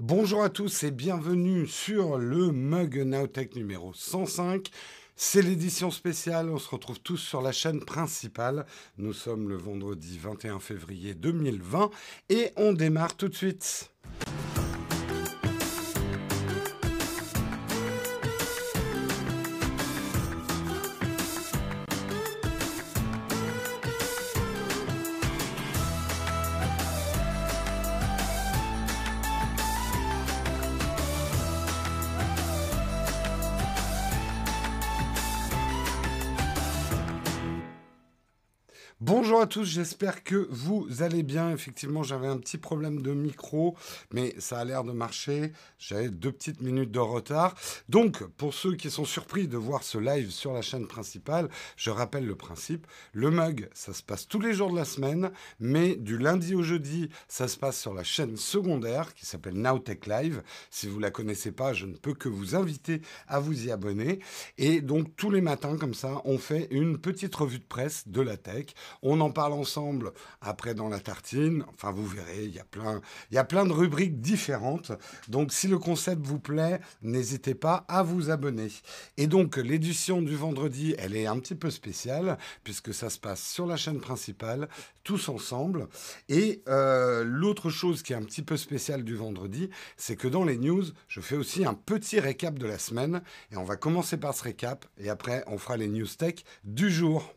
Bonjour à tous et bienvenue sur le Mug Nowtech numéro 105. C'est l'édition spéciale, on se retrouve tous sur la chaîne principale. Nous sommes le vendredi 21 février 2020 et on démarre tout de suite. Tous, j'espère que vous allez bien. Effectivement, j'avais un petit problème de micro, mais ça a l'air de marcher. J'avais deux petites minutes de retard. Donc, pour ceux qui sont surpris de voir ce live sur la chaîne principale, je rappelle le principe. Le mug, ça se passe tous les jours de la semaine, mais du lundi au jeudi, ça se passe sur la chaîne secondaire qui s'appelle Nowtech Live. Si vous la connaissez pas, je ne peux que vous inviter à vous y abonner. Et donc, tous les matins, comme ça, on fait une petite revue de presse de la tech on en parle ensemble après dans la tartine. Enfin, vous verrez, il y a plein, il y a plein de rubriques différentes. Donc, si le concept vous plaît, n'hésitez pas à vous abonner. Et donc, l'édition du vendredi, elle est un petit peu spéciale puisque ça se passe sur la chaîne principale, tous ensemble. Et euh, l'autre chose qui est un petit peu spéciale du vendredi, c'est que dans les news, je fais aussi un petit récap de la semaine. Et on va commencer par ce récap et après, on fera les news tech du jour.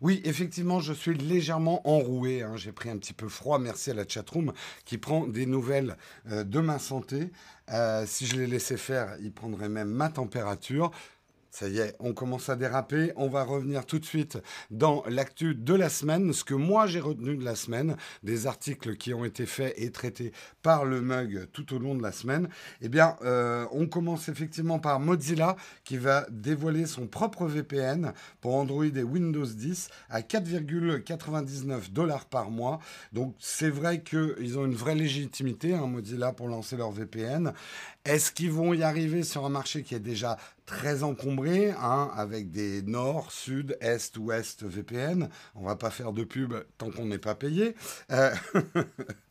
Oui, effectivement, je suis légèrement enroué. Hein. J'ai pris un petit peu froid. Merci à la chatroom qui prend des nouvelles euh, de ma santé. Euh, si je les laissais faire, il prendrait même ma température. Ça y est, on commence à déraper. On va revenir tout de suite dans l'actu de la semaine. Ce que moi j'ai retenu de la semaine, des articles qui ont été faits et traités par le mug tout au long de la semaine. Eh bien, euh, on commence effectivement par Mozilla qui va dévoiler son propre VPN pour Android et Windows 10 à 4,99 dollars par mois. Donc c'est vrai qu'ils ont une vraie légitimité, hein, Mozilla, pour lancer leur VPN. Est-ce qu'ils vont y arriver sur un marché qui est déjà très encombré, hein, avec des nord, sud, est, ouest VPN On va pas faire de pub tant qu'on n'est pas payé. Euh,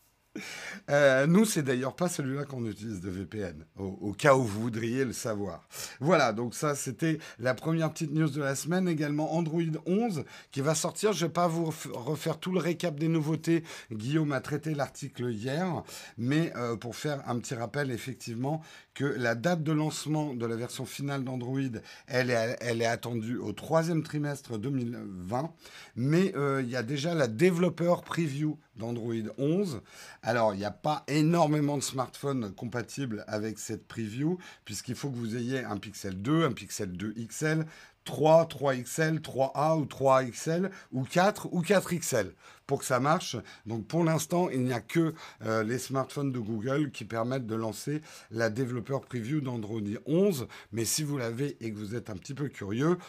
Euh, nous, c'est d'ailleurs pas celui-là qu'on utilise de VPN, au, cas où vous voudriez le savoir. Voilà, donc ça, c'était la première petite news de la semaine. Également Android 11 qui va sortir. Je vais pas vous refaire tout le récap des nouveautés. Guillaume a traité l'article hier, mais euh, pour faire un petit rappel, effectivement, que la date de lancement de la version finale d'Android, elle est, elle est attendue au troisième trimestre 2020, mais euh, il y a déjà la développeur preview d'Android 11. Alors, il n'y a pas énormément de smartphones compatibles avec cette preview, puisqu'il faut que vous ayez un Pixel 2, un Pixel 2 XL, 3, 3XL, 3A ou 3XL, ou 4 ou 4XL pour que ça marche. Donc pour l'instant, il n'y a que euh, les smartphones de Google qui permettent de lancer la développeur preview d'Android 11. Mais si vous l'avez et que vous êtes un petit peu curieux,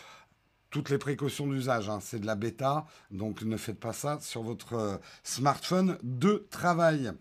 toutes les précautions d'usage. Hein. C'est de la bêta, donc ne faites pas ça sur votre euh, smartphone de travail.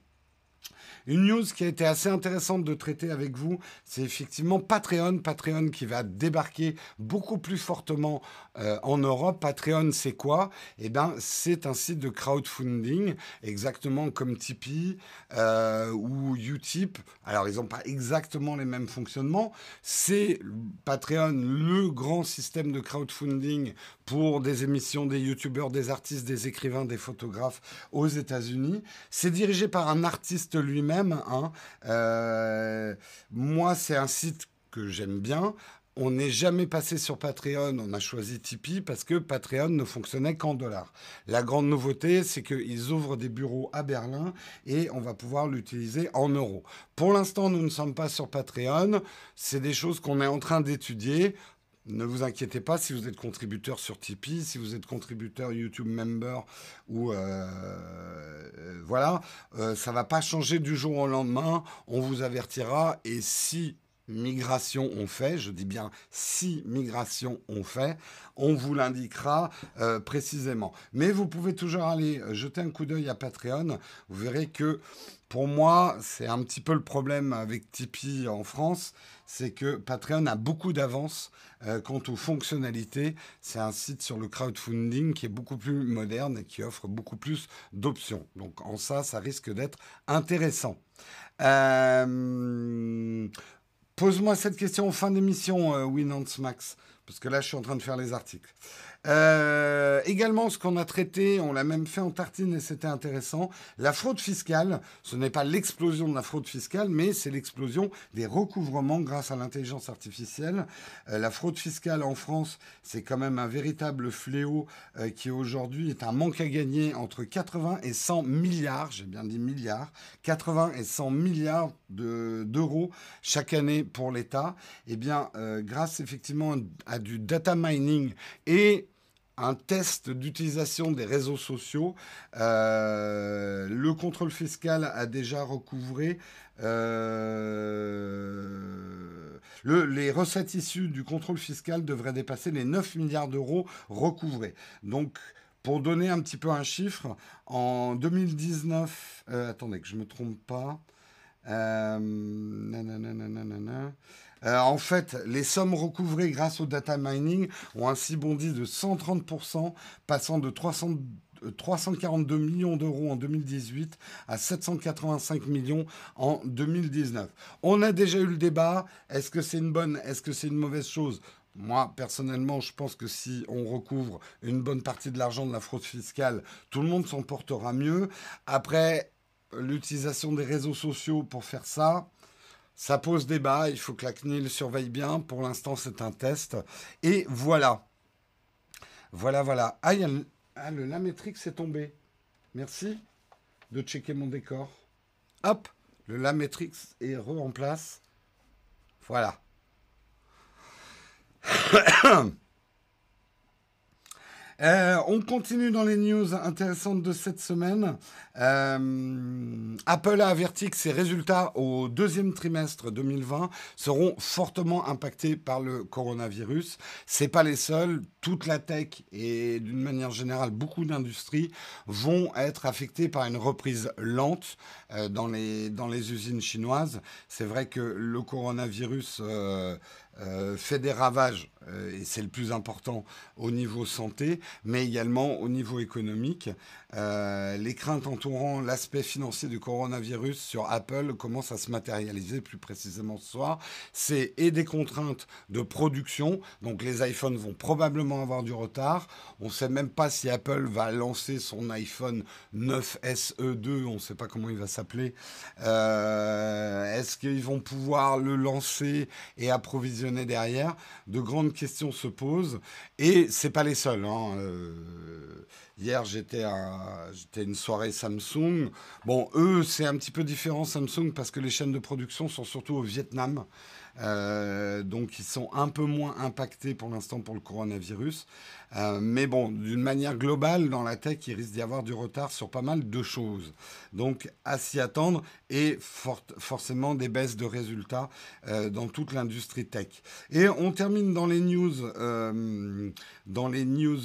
Une news qui a été assez intéressante de traiter avec vous, c'est effectivement Patreon. Patreon qui va débarquer beaucoup plus fortement euh, en Europe. Patreon, c'est quoi? Eh bien, c'est un site de crowdfunding, exactement comme Tipeee euh, ou Utip. Alors, ils n'ont pas exactement les mêmes fonctionnements. C'est Patreon, le grand système de crowdfunding pour des émissions, des youtubeurs, des artistes, des écrivains, des photographes aux États-Unis. C'est dirigé par un artiste lui-même. Hein. Euh, moi, c'est un site que j'aime bien. On n'est jamais passé sur Patreon, on a choisi Tipeee parce que Patreon ne fonctionnait qu'en dollars. La grande nouveauté, c'est qu'ils ouvrent des bureaux à Berlin et on va pouvoir l'utiliser en euros. Pour l'instant, nous ne sommes pas sur Patreon. C'est des choses qu'on est en train d'étudier. Ne vous inquiétez pas si vous êtes contributeur sur Tipeee, si vous êtes contributeur YouTube Member ou euh, euh, voilà, euh, ça va pas changer du jour au lendemain. On vous avertira et si migrations ont fait, je dis bien si migrations ont fait, on vous l'indiquera précisément. Mais vous pouvez toujours aller jeter un coup d'œil à Patreon, vous verrez que pour moi, c'est un petit peu le problème avec Tipeee en France, c'est que Patreon a beaucoup d'avance euh, quant aux fonctionnalités. C'est un site sur le crowdfunding qui est beaucoup plus moderne et qui offre beaucoup plus d'options. Donc en ça, ça risque d'être intéressant. Euh, pose-moi cette question en fin d'émission, euh, Winance Max, parce que là, je suis en train de faire les articles. Euh, également, ce qu'on a traité, on l'a même fait en tartine et c'était intéressant, la fraude fiscale, ce n'est pas l'explosion de la fraude fiscale, mais c'est l'explosion des recouvrements grâce à l'intelligence artificielle. Euh, la fraude fiscale en France, c'est quand même un véritable fléau euh, qui aujourd'hui est un manque à gagner entre 80 et 100 milliards, j'ai bien dit milliards, 80 et 100 milliards d'euros chaque année pour l'État. Eh bien, grâce effectivement à du data mining et un test d'utilisation des réseaux sociaux. Euh, le contrôle fiscal a déjà recouvré euh, les recettes issues du contrôle fiscal devraient dépasser les 9 milliards d'euros recouvrés. Donc, pour donner un petit peu un chiffre, en 2019, euh, attendez que je ne me trompe pas, euh, en fait, les sommes recouvrées grâce au data mining ont ainsi bondi de 130%, passant de 342 millions d'euros en 2018 à 785 millions en 2019. On a déjà eu le débat. Est-ce que c'est une bonne, est-ce que c'est une mauvaise chose? Moi, personnellement, je pense que si on recouvre une bonne partie de l'argent de la fraude fiscale, tout le monde s'en portera mieux. Après, l'utilisation des réseaux sociaux pour faire ça, ça pose débat, il faut que la CNIL surveille bien. Pour l'instant, c'est un test. Et voilà. Voilà, voilà. Ah, le, ah, le Lametrix est tombé. Merci de checker mon décor. Hop, le Lametrix est re place. Voilà. Euh, on continue dans les news intéressantes de cette semaine. Euh, Apple a averti que ses résultats au deuxième trimestre 2020 seront fortement impactés par le coronavirus. C'est pas les seuls. Toute la tech et d'une manière générale beaucoup d'industries vont être affectées par une reprise lente euh, dans, les, dans les usines chinoises. C'est vrai que le coronavirus fait des ravages et c'est le plus important au niveau santé, mais également au niveau économique. Euh, les craintes entourant l'aspect financier du coronavirus sur Apple commencent à se matérialiser plus précisément ce soir. C'est et des contraintes de production, donc les iPhones vont probablement avoir du retard. On ne sait même pas si Apple va lancer son iPhone 9 SE2, on ne sait pas comment il va s'appeler. Euh, est-ce qu'ils vont pouvoir le lancer et approvisionner derrière? De grandes questions se posent et c'est pas les seuls. Hein. Euh, Hier, j'étais à, une soirée Samsung. Bon, eux, c'est un petit peu différent Samsung parce que les chaînes de production sont surtout au Vietnam. Euh, donc, ils sont un peu moins impactés pour l'instant pour le coronavirus. Euh, mais bon, d'une manière globale, dans la tech, il risque d'y avoir du retard sur pas mal de choses. Donc, à s'y attendre et forcément des baisses de résultats euh, dans toute l'industrie tech. Et on termine dans les news, euh, dans les news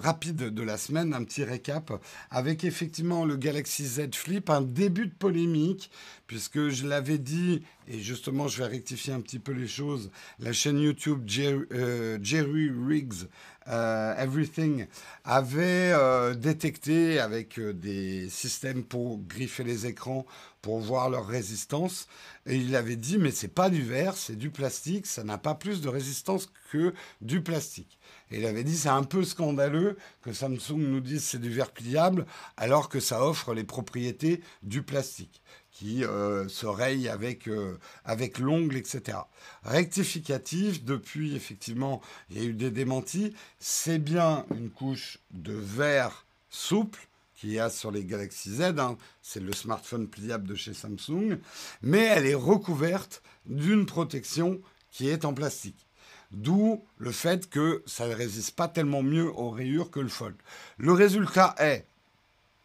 rapides de la semaine, un petit récap avec effectivement le Galaxy Z Flip, un début de polémique puisque je l'avais dit, et justement je vais rectifier un petit peu les choses, la chaîne YouTube Jerry Riggs Everything avait euh, détecté avec euh, des systèmes pour griffer les écrans pour voir leur résistance et il avait dit mais c'est pas du verre, c'est du plastique, ça n'a pas plus de résistance que du plastique. Et il avait dit c'est un peu scandaleux que Samsung nous dise c'est du verre pliable alors que ça offre les propriétés du plastique qui euh, se raye avec, euh, avec l'ongle, etc. Rectificatif, depuis, effectivement, il y a eu des démentis. C'est bien une couche de verre souple qu'il y a sur les Galaxy Z. Hein. C'est le smartphone pliable de chez Samsung. Mais elle est recouverte d'une protection qui est en plastique. D'où le fait que ça ne résiste pas tellement mieux aux rayures que le Fold. Le résultat est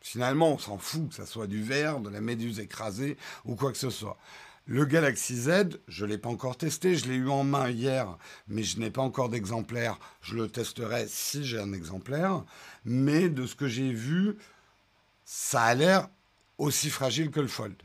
Finalement, on s'en fout que ça soit du verre, de la méduse écrasée ou quoi que ce soit. Le Galaxy Z, je ne l'ai pas encore testé, je l'ai eu en main hier, mais je n'ai pas encore d'exemplaire. Je le testerai si j'ai un exemplaire. Mais de ce que j'ai vu, ça a l'air aussi fragile que le Fold.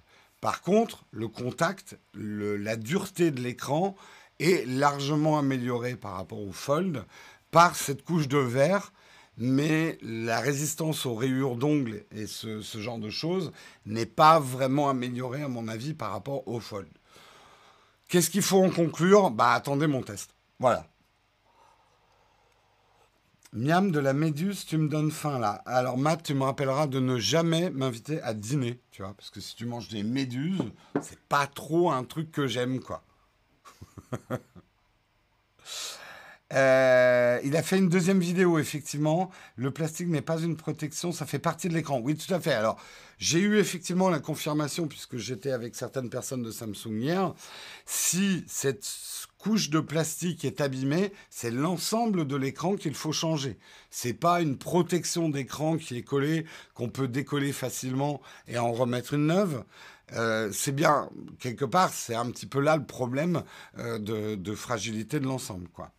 Par contre, le contact, la dureté de l'écran est largement améliorée par rapport au Fold par cette couche de verre mais la résistance aux rayures d'ongles et ce, genre de choses n'est pas vraiment améliorée, à mon avis, par rapport au Fold. Qu'est-ce qu'il faut en conclure? Bah, attendez mon test. Voilà. Miam de la Méduse, tu me donnes faim là. Alors Matt, tu me rappelleras de ne jamais m'inviter à dîner, tu vois, parce que si tu manges des méduses, c'est pas trop un truc que j'aime, quoi. Euh, il a fait une deuxième vidéo, effectivement. Le plastique n'est pas une protection, ça fait partie de l'écran. Oui, tout à fait. Alors, j'ai eu effectivement la confirmation, puisque j'étais avec certaines personnes de Samsung hier. Si cette couche de plastique est abîmée, c'est l'ensemble de l'écran qu'il faut changer. C'est pas une protection d'écran qui est collée, qu'on peut décoller facilement et en remettre une neuve. Euh, c'est bien, quelque part, c'est un petit peu là le problème euh, de, de fragilité de l'ensemble, quoi.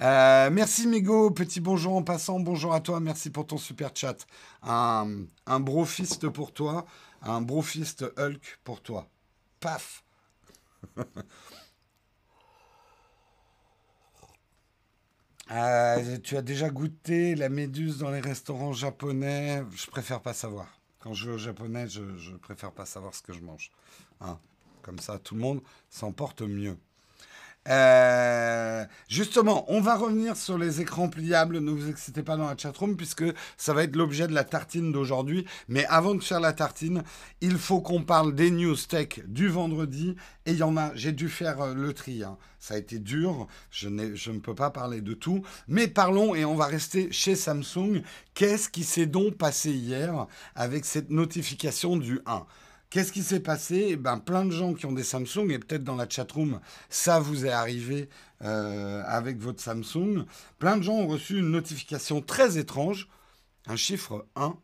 Euh, merci Migo, petit bonjour en passant, bonjour à toi, merci pour ton super chat. Un, un brofist pour toi, un brofist Hulk pour toi. Paf euh, Tu as déjà goûté la méduse dans les restaurants japonais? Je préfère pas savoir. Quand je vais au japonais, je, préfère pas savoir ce que je mange. Hein. Comme ça, tout le monde s'en porte mieux. Euh, justement, on va revenir sur les écrans pliables. Ne vous excitez pas dans la chatroom puisque ça va être l'objet de la tartine d'aujourd'hui. Mais avant de faire la tartine, il faut qu'on parle des news tech du vendredi. Et il y en a, j'ai dû faire euh, le tri. Hein. Ça a été dur. Je, je ne peux pas parler de tout. Mais parlons et on va rester chez Samsung. Qu'est-ce qui s'est donc passé hier avec cette notification du 1 Qu'est-ce qui s'est passé? Eh ben, Plein de gens qui ont des Samsung, et peut-être dans la chatroom, ça vous est arrivé euh, avec votre Samsung. Plein de gens ont reçu une notification très étrange, un chiffre 1.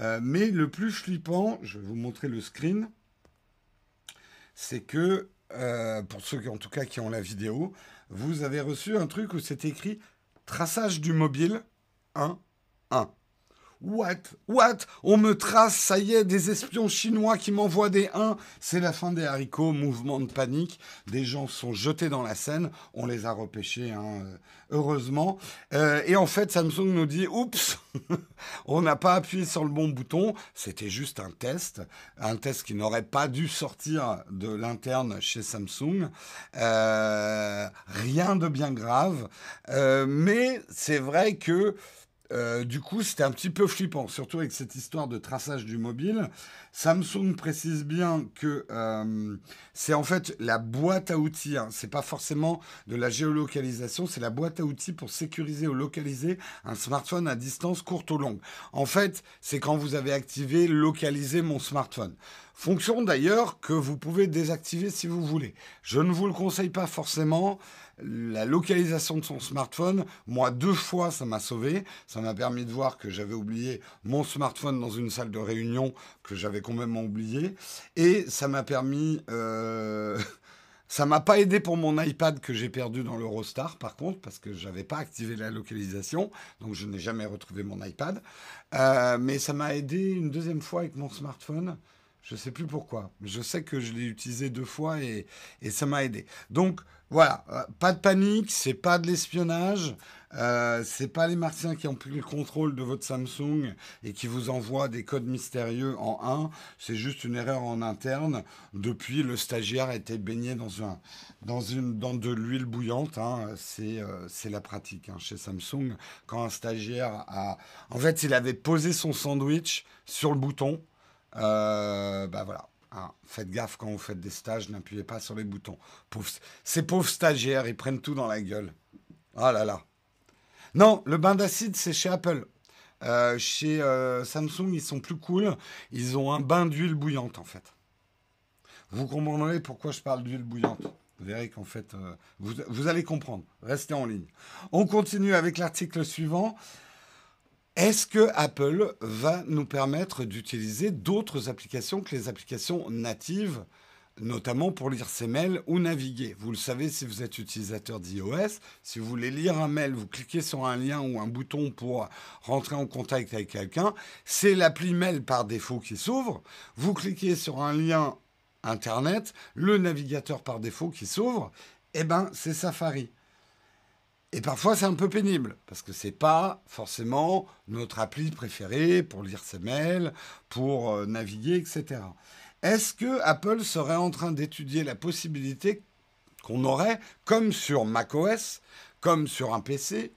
Euh, mais le plus flippant, je vais vous montrer le screen, c'est que, euh, pour ceux qui, en tout cas qui ont la vidéo, vous avez reçu un truc où c'est écrit traçage du mobile 1, 1. What? What? On me trace, ça y est, des espions chinois qui m'envoient des 1. C'est la fin des haricots, mouvement de panique. Des gens sont jetés dans la Seine. On les a repêchés, hein, euh, heureusement. Euh, et en fait, Samsung nous dit Oups, on n'a pas appuyé sur le bon bouton. C'était juste un test. Un test qui n'aurait pas dû sortir de l'interne chez Samsung. Euh, rien de bien grave. mais c'est vrai que euh, du coup, c'était un petit peu flippant, surtout avec cette histoire de traçage du mobile. Samsung précise bien que euh, c'est en fait la boîte à outils. Hein. C'est pas forcément de la géolocalisation, c'est la boîte à outils pour sécuriser ou localiser un smartphone à distance courte ou longue. En fait, c'est quand vous avez activé localiser mon smartphone. Fonction d'ailleurs que vous pouvez désactiver si vous voulez. Je ne vous le conseille pas forcément la localisation de son smartphone, moi, deux fois, ça m'a sauvé. Ça m'a permis de voir que j'avais oublié mon smartphone dans une salle de réunion que j'avais complètement oublié. Et ça m'a permis... Euh, ça m'a pas aidé pour mon iPad que j'ai perdu dans l'Eurostar, par contre, parce que j'avais pas activé la localisation, donc je n'ai jamais retrouvé mon iPad. Euh, mais ça m'a aidé une deuxième fois avec mon smartphone. Je sais plus pourquoi. Je sais que je l'ai utilisé deux fois et, et ça m'a aidé. Donc, voilà, euh, pas de panique, c'est pas de l'espionnage, euh, c'est pas les Martiens qui ont pris le contrôle de votre Samsung et qui vous envoient des codes mystérieux en 1. C'est juste une erreur en interne. Depuis, le stagiaire été baigné dans, de l'huile bouillante. Hein. C'est, euh, c'est la pratique hein, chez Samsung. Quand un stagiaire a. En fait, il avait posé son sandwich sur le bouton. Euh, bah voilà, ah, faites gaffe quand vous faites des stages, n'appuyez pas sur les boutons. ces pauvres stagiaires, ils prennent tout dans la gueule. Oh là là. Non, le bain d'acide, c'est chez Apple. Euh, chez euh, Samsung, ils sont plus cool. Ils ont un bain d'huile bouillante, en fait. Vous comprendrez pourquoi je parle d'huile bouillante. Vous verrez qu'en fait, euh, vous allez comprendre. Restez en ligne. On continue avec l'article suivant. Est-ce que Apple va nous permettre d'utiliser d'autres applications que les applications natives? Notamment pour lire ses mails ou naviguer. Vous le savez si vous êtes utilisateur d'iOS, si vous voulez lire un mail, vous cliquez sur un lien ou un bouton pour rentrer en contact avec quelqu'un, c'est l'appli mail par défaut qui s'ouvre. Vous cliquez sur un lien Internet, le navigateur par défaut qui s'ouvre, eh ben c'est Safari. Et parfois c'est un peu pénible parce que c'est pas forcément notre appli préférée pour lire ses mails, pour euh, naviguer, etc. Est-ce que Apple serait en train d'étudier la possibilité qu'on aurait, comme sur macOS, comme sur un PC,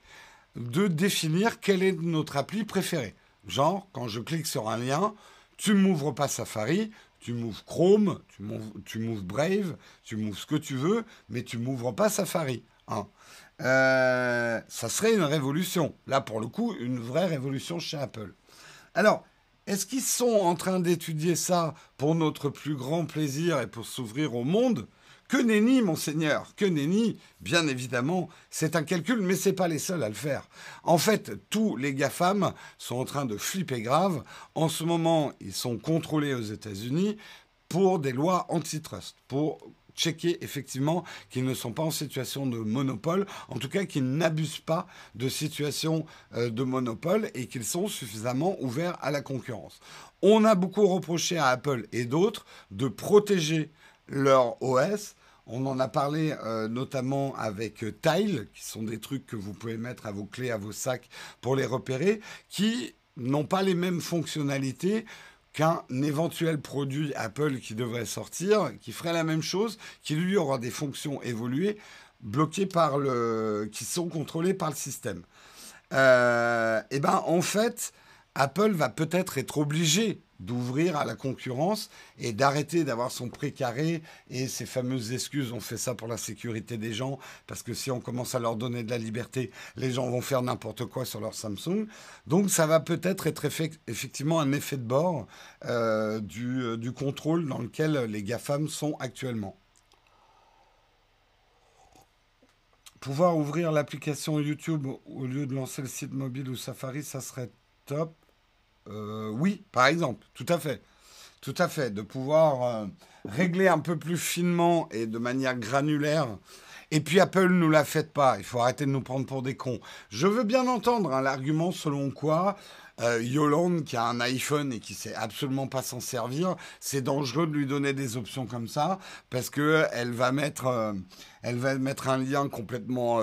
de définir quelle est notre appli préférée? Genre, quand je clique sur un lien, tu m'ouvres pas Safari, tu m'ouvres Chrome, tu m'ouvres, Brave, tu m'ouvres ce que tu veux, mais tu m'ouvres pas Safari. Hein. Euh, ça serait une révolution. Là, pour le coup, une vraie révolution chez Apple. Alors, est-ce qu'ils sont en train d'étudier ça pour notre plus grand plaisir et pour s'ouvrir au monde? Que nenni, monseigneur, que nenni Bien évidemment, c'est un calcul, mais ce n'est pas les seuls à le faire. En fait, tous les GAFAM sont en train de flipper grave. En ce moment, ils sont contrôlés aux États-Unis pour des lois antitrust, pour checker effectivement qu'ils ne sont pas en situation de monopole, en tout cas qu'ils n'abusent pas de situation euh, de monopole et qu'ils sont suffisamment ouverts à la concurrence. On a beaucoup reproché à Apple et d'autres de protéger leur OS. On en a parlé euh, notamment avec Tile, qui sont des trucs que vous pouvez mettre à vos clés, à vos sacs pour les repérer, qui n'ont pas les mêmes fonctionnalités qu'un éventuel produit Apple qui devrait sortir, qui ferait la même chose, qui lui aura des fonctions évoluées, bloquées par le, qui sont contrôlées par le système. Euh, eh ben en fait, Apple va peut-être être obligé d'ouvrir à la concurrence et d'arrêter d'avoir son précaré et ses fameuses excuses. On fait ça pour la sécurité des gens parce que si on commence à leur donner de la liberté, les gens vont faire n'importe quoi sur leur Samsung. Donc ça va peut-être être effectivement un effet de bord euh, du, euh, du contrôle dans lequel les GAFAM sont actuellement. Pouvoir ouvrir l'application YouTube au lieu de lancer le site mobile ou Safari, ça serait top. Euh, oui, par exemple, tout à fait. Tout à fait. De pouvoir euh, régler un peu plus finement et de manière granulaire. Et puis Apple nous la fait pas. Il faut arrêter de nous prendre pour des cons. Je veux bien entendre hein, l'argument selon quoi euh, Yolande, qui a un iPhone et qui sait absolument pas s'en servir, c'est dangereux de lui donner des options comme ça parce que elle va mettre, elle va mettre un lien complètement,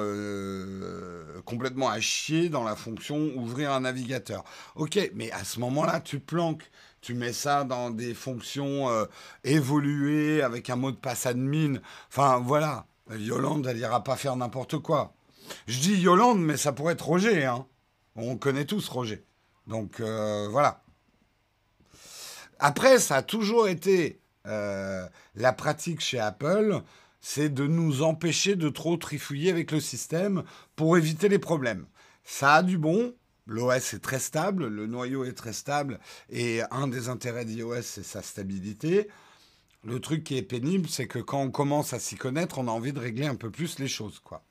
complètement à chier dans la fonction ouvrir un navigateur. Ok, mais à ce moment-là, tu planques. Tu mets ça dans des fonctions euh, évoluées avec un mot de passe admin. Enfin, voilà. Yolande, elle ira pas faire n'importe quoi. Je dis Yolande, mais ça pourrait être Roger. Hein. On connaît tous Roger. Donc, euh, voilà. Après, ça a toujours été euh, la pratique chez Apple c'est de nous empêcher de trop trifouiller avec le système pour éviter les problèmes. Ça a du bon, l'OS est très stable, le noyau est très stable, et un des intérêts d'iOS, c'est sa stabilité. Le truc qui est pénible, c'est que quand on commence à s'y connaître, on a envie de régler un peu plus les choses, quoi.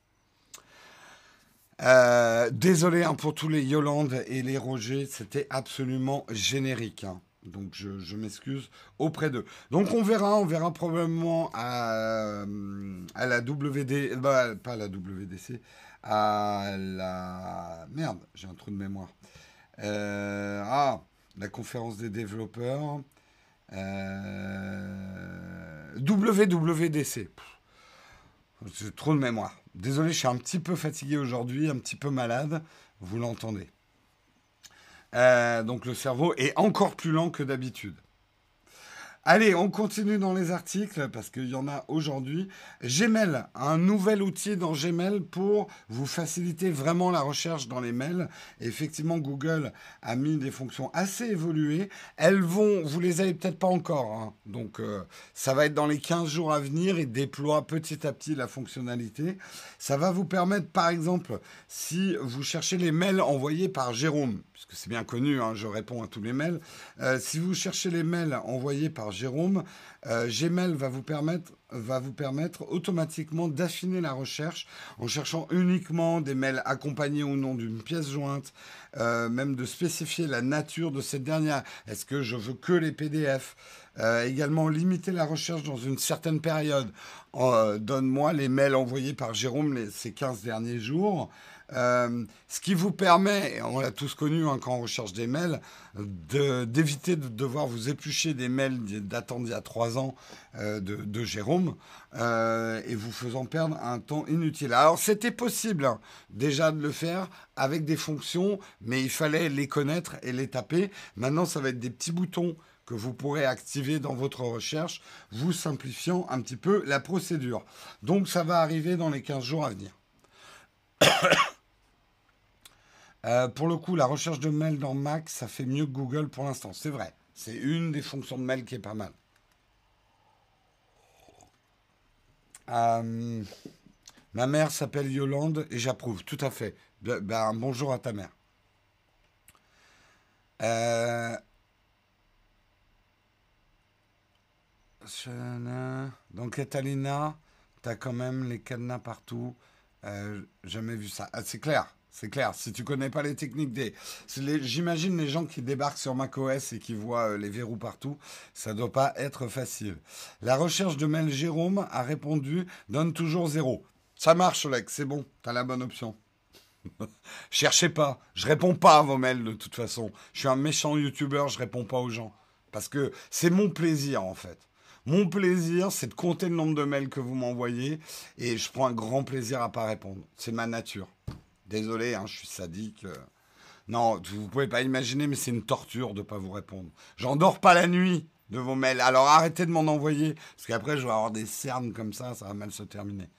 Euh, désolé hein, pour tous les Yolande et les Roger, c'était absolument générique. Hein. Donc je, m'excuse auprès d'eux. Donc on verra, on verra probablement à, à la WD, bah, pas à la WDC, à la merde, j'ai un trou de mémoire. Euh, ah, la conférence des développeurs. Euh, WWDC. J'ai trop de mémoire. Désolé, je suis un petit peu fatigué aujourd'hui, un petit peu malade. Vous l'entendez. Euh, donc le cerveau est encore plus lent que d'habitude. Allez, on continue dans les articles parce qu'il y en a aujourd'hui. Gmail, un nouvel outil dans Gmail pour vous faciliter vraiment la recherche dans les mails. effectivement, Google a mis des fonctions assez évoluées. Elles vont, vous les avez peut-être pas encore, hein. donc euh, ça va être dans les 15 jours à venir et déploie petit à petit la fonctionnalité. Ça va vous permettre, par exemple, si vous cherchez les mails envoyés par Jérôme, puisque c'est bien connu, hein, je réponds à tous les mails. Euh, si vous cherchez les mails envoyés par Jérôme, euh, Gmail va vous permettre va vous permettre automatiquement d'affiner la recherche en cherchant uniquement des mails accompagnés ou non d'une pièce jointe, euh, même de spécifier la nature de cette dernière. Est-ce que je veux que les PDF Également limiter la recherche dans une certaine période. Donne-moi les mails envoyés par Jérôme ces 15 derniers jours. Euh, ce qui vous permet, on l'a tous connu hein, quand on recherche des mails, d'éviter de, devoir vous éplucher des mails datant d'il y a trois ans euh, de, Jérôme euh, et vous faisant perdre un temps inutile. Alors c'était possible hein, déjà de le faire avec des fonctions, mais il fallait les connaître et les taper. Maintenant, ça va être des petits boutons que vous pourrez activer dans votre recherche, vous simplifiant un petit peu la procédure. Donc ça va arriver dans les 15 jours à venir. Euh, pour le coup, la recherche de mail dans Mac, ça fait mieux que Google pour l'instant. C'est vrai. C'est une des fonctions de mail qui est pas mal. Euh, ma mère s'appelle Yolande et j'approuve, tout à fait. Ben, bonjour à ta mère. Euh, donc, Catalina, t'as quand même les cadenas partout. jamais vu ça. Ah, c'est clair. C'est clair. Si tu connais pas les techniques des, j'imagine les gens qui débarquent sur macOS et qui voient euh, les verrous partout, ça doit pas être facile. La recherche de mail Jérôme a répondu donne toujours zéro. Ça marche, Lex, c'est bon, tu as la bonne option. Cherchez pas, je réponds pas à vos mails de toute façon. Je suis un méchant youtubeur, je réponds pas aux gens parce que c'est mon plaisir en fait. Mon plaisir, c'est de compter le nombre de mails que vous m'envoyez et je prends un grand plaisir à pas répondre. C'est ma nature. Désolé, hein, je suis sadique. Non, vous pouvez pas imaginer, mais c'est une torture de ne pas vous répondre. J'endors pas la nuit de vos mails. Alors arrêtez de m'en envoyer, parce qu'après je vais avoir des cernes comme ça, ça va mal se terminer.